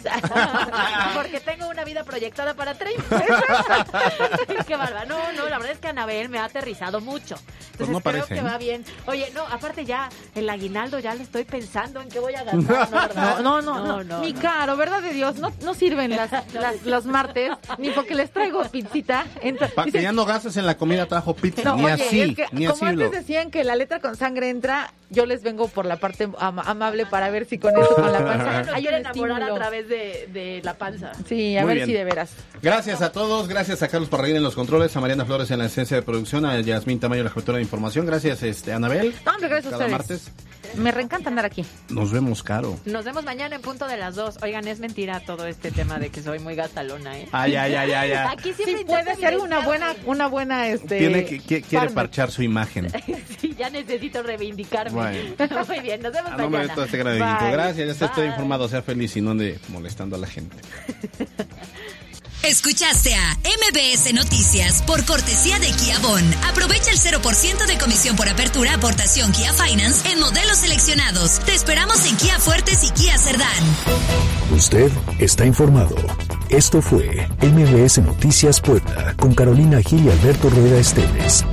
porque tengo una vida proyectada para 30. qué bárbaro. No, no, la verdad es que Anabel me ha aterrizado mucho. pues no creo parece. que ¿eh? va bien. Oye, no, aparte ya, el aguinaldo ya le estoy pensando en qué voy a gastar. No, no, no, no, no, Mi caro, verdad de Dios, no, no sirven las, las, los martes, ni porque les traigo pizzita. Para que ya no gastes en la comida trajo pizza, No, ni oye, así, es que, ni así. antes decían que la letra con sangre entra, yo les vengo por la parte ama- amable para ver si con eso, con la panza, hay un enamorar a través de, de la panza. Sí, a Muy ver bien. si de veras. Gracias a todos, gracias a Carlos Parraguín en los controles, a Mariana Flores en la esencia de producción, a Yasmín Tamayo en la cobertura de información. Gracias, este, Anabel. No, hombre, gracias a ustedes. martes. Me reencanta andar aquí. Nos vemos, Caro. Nos vemos mañana en punto de las dos. Oigan, es mentira todo este tema de que soy muy gastalona, ¿eh? Ay, ay, ay, ay, ay. Aquí siempre Sí, puede ser una buena, una buena, este... Tiene que, que- quiere parchar su imagen. Sí, ya necesito reivindicarme. Bueno. Muy bien, nos vemos A de mañana. todo este gran. Gracias, ya estoy Bye. informado, sea feliz y no ande molestando a la gente. Escuchaste a MBS Noticias por cortesía de Kia Bon. Aprovecha el 0% de comisión por apertura aportación Kia Finance en modelos seleccionados. Te esperamos en Kia Fuertes y Kia Cerdán. Usted está informado. Esto fue MBS Noticias Puebla con Carolina Gil y Alberto Rueda Esteves.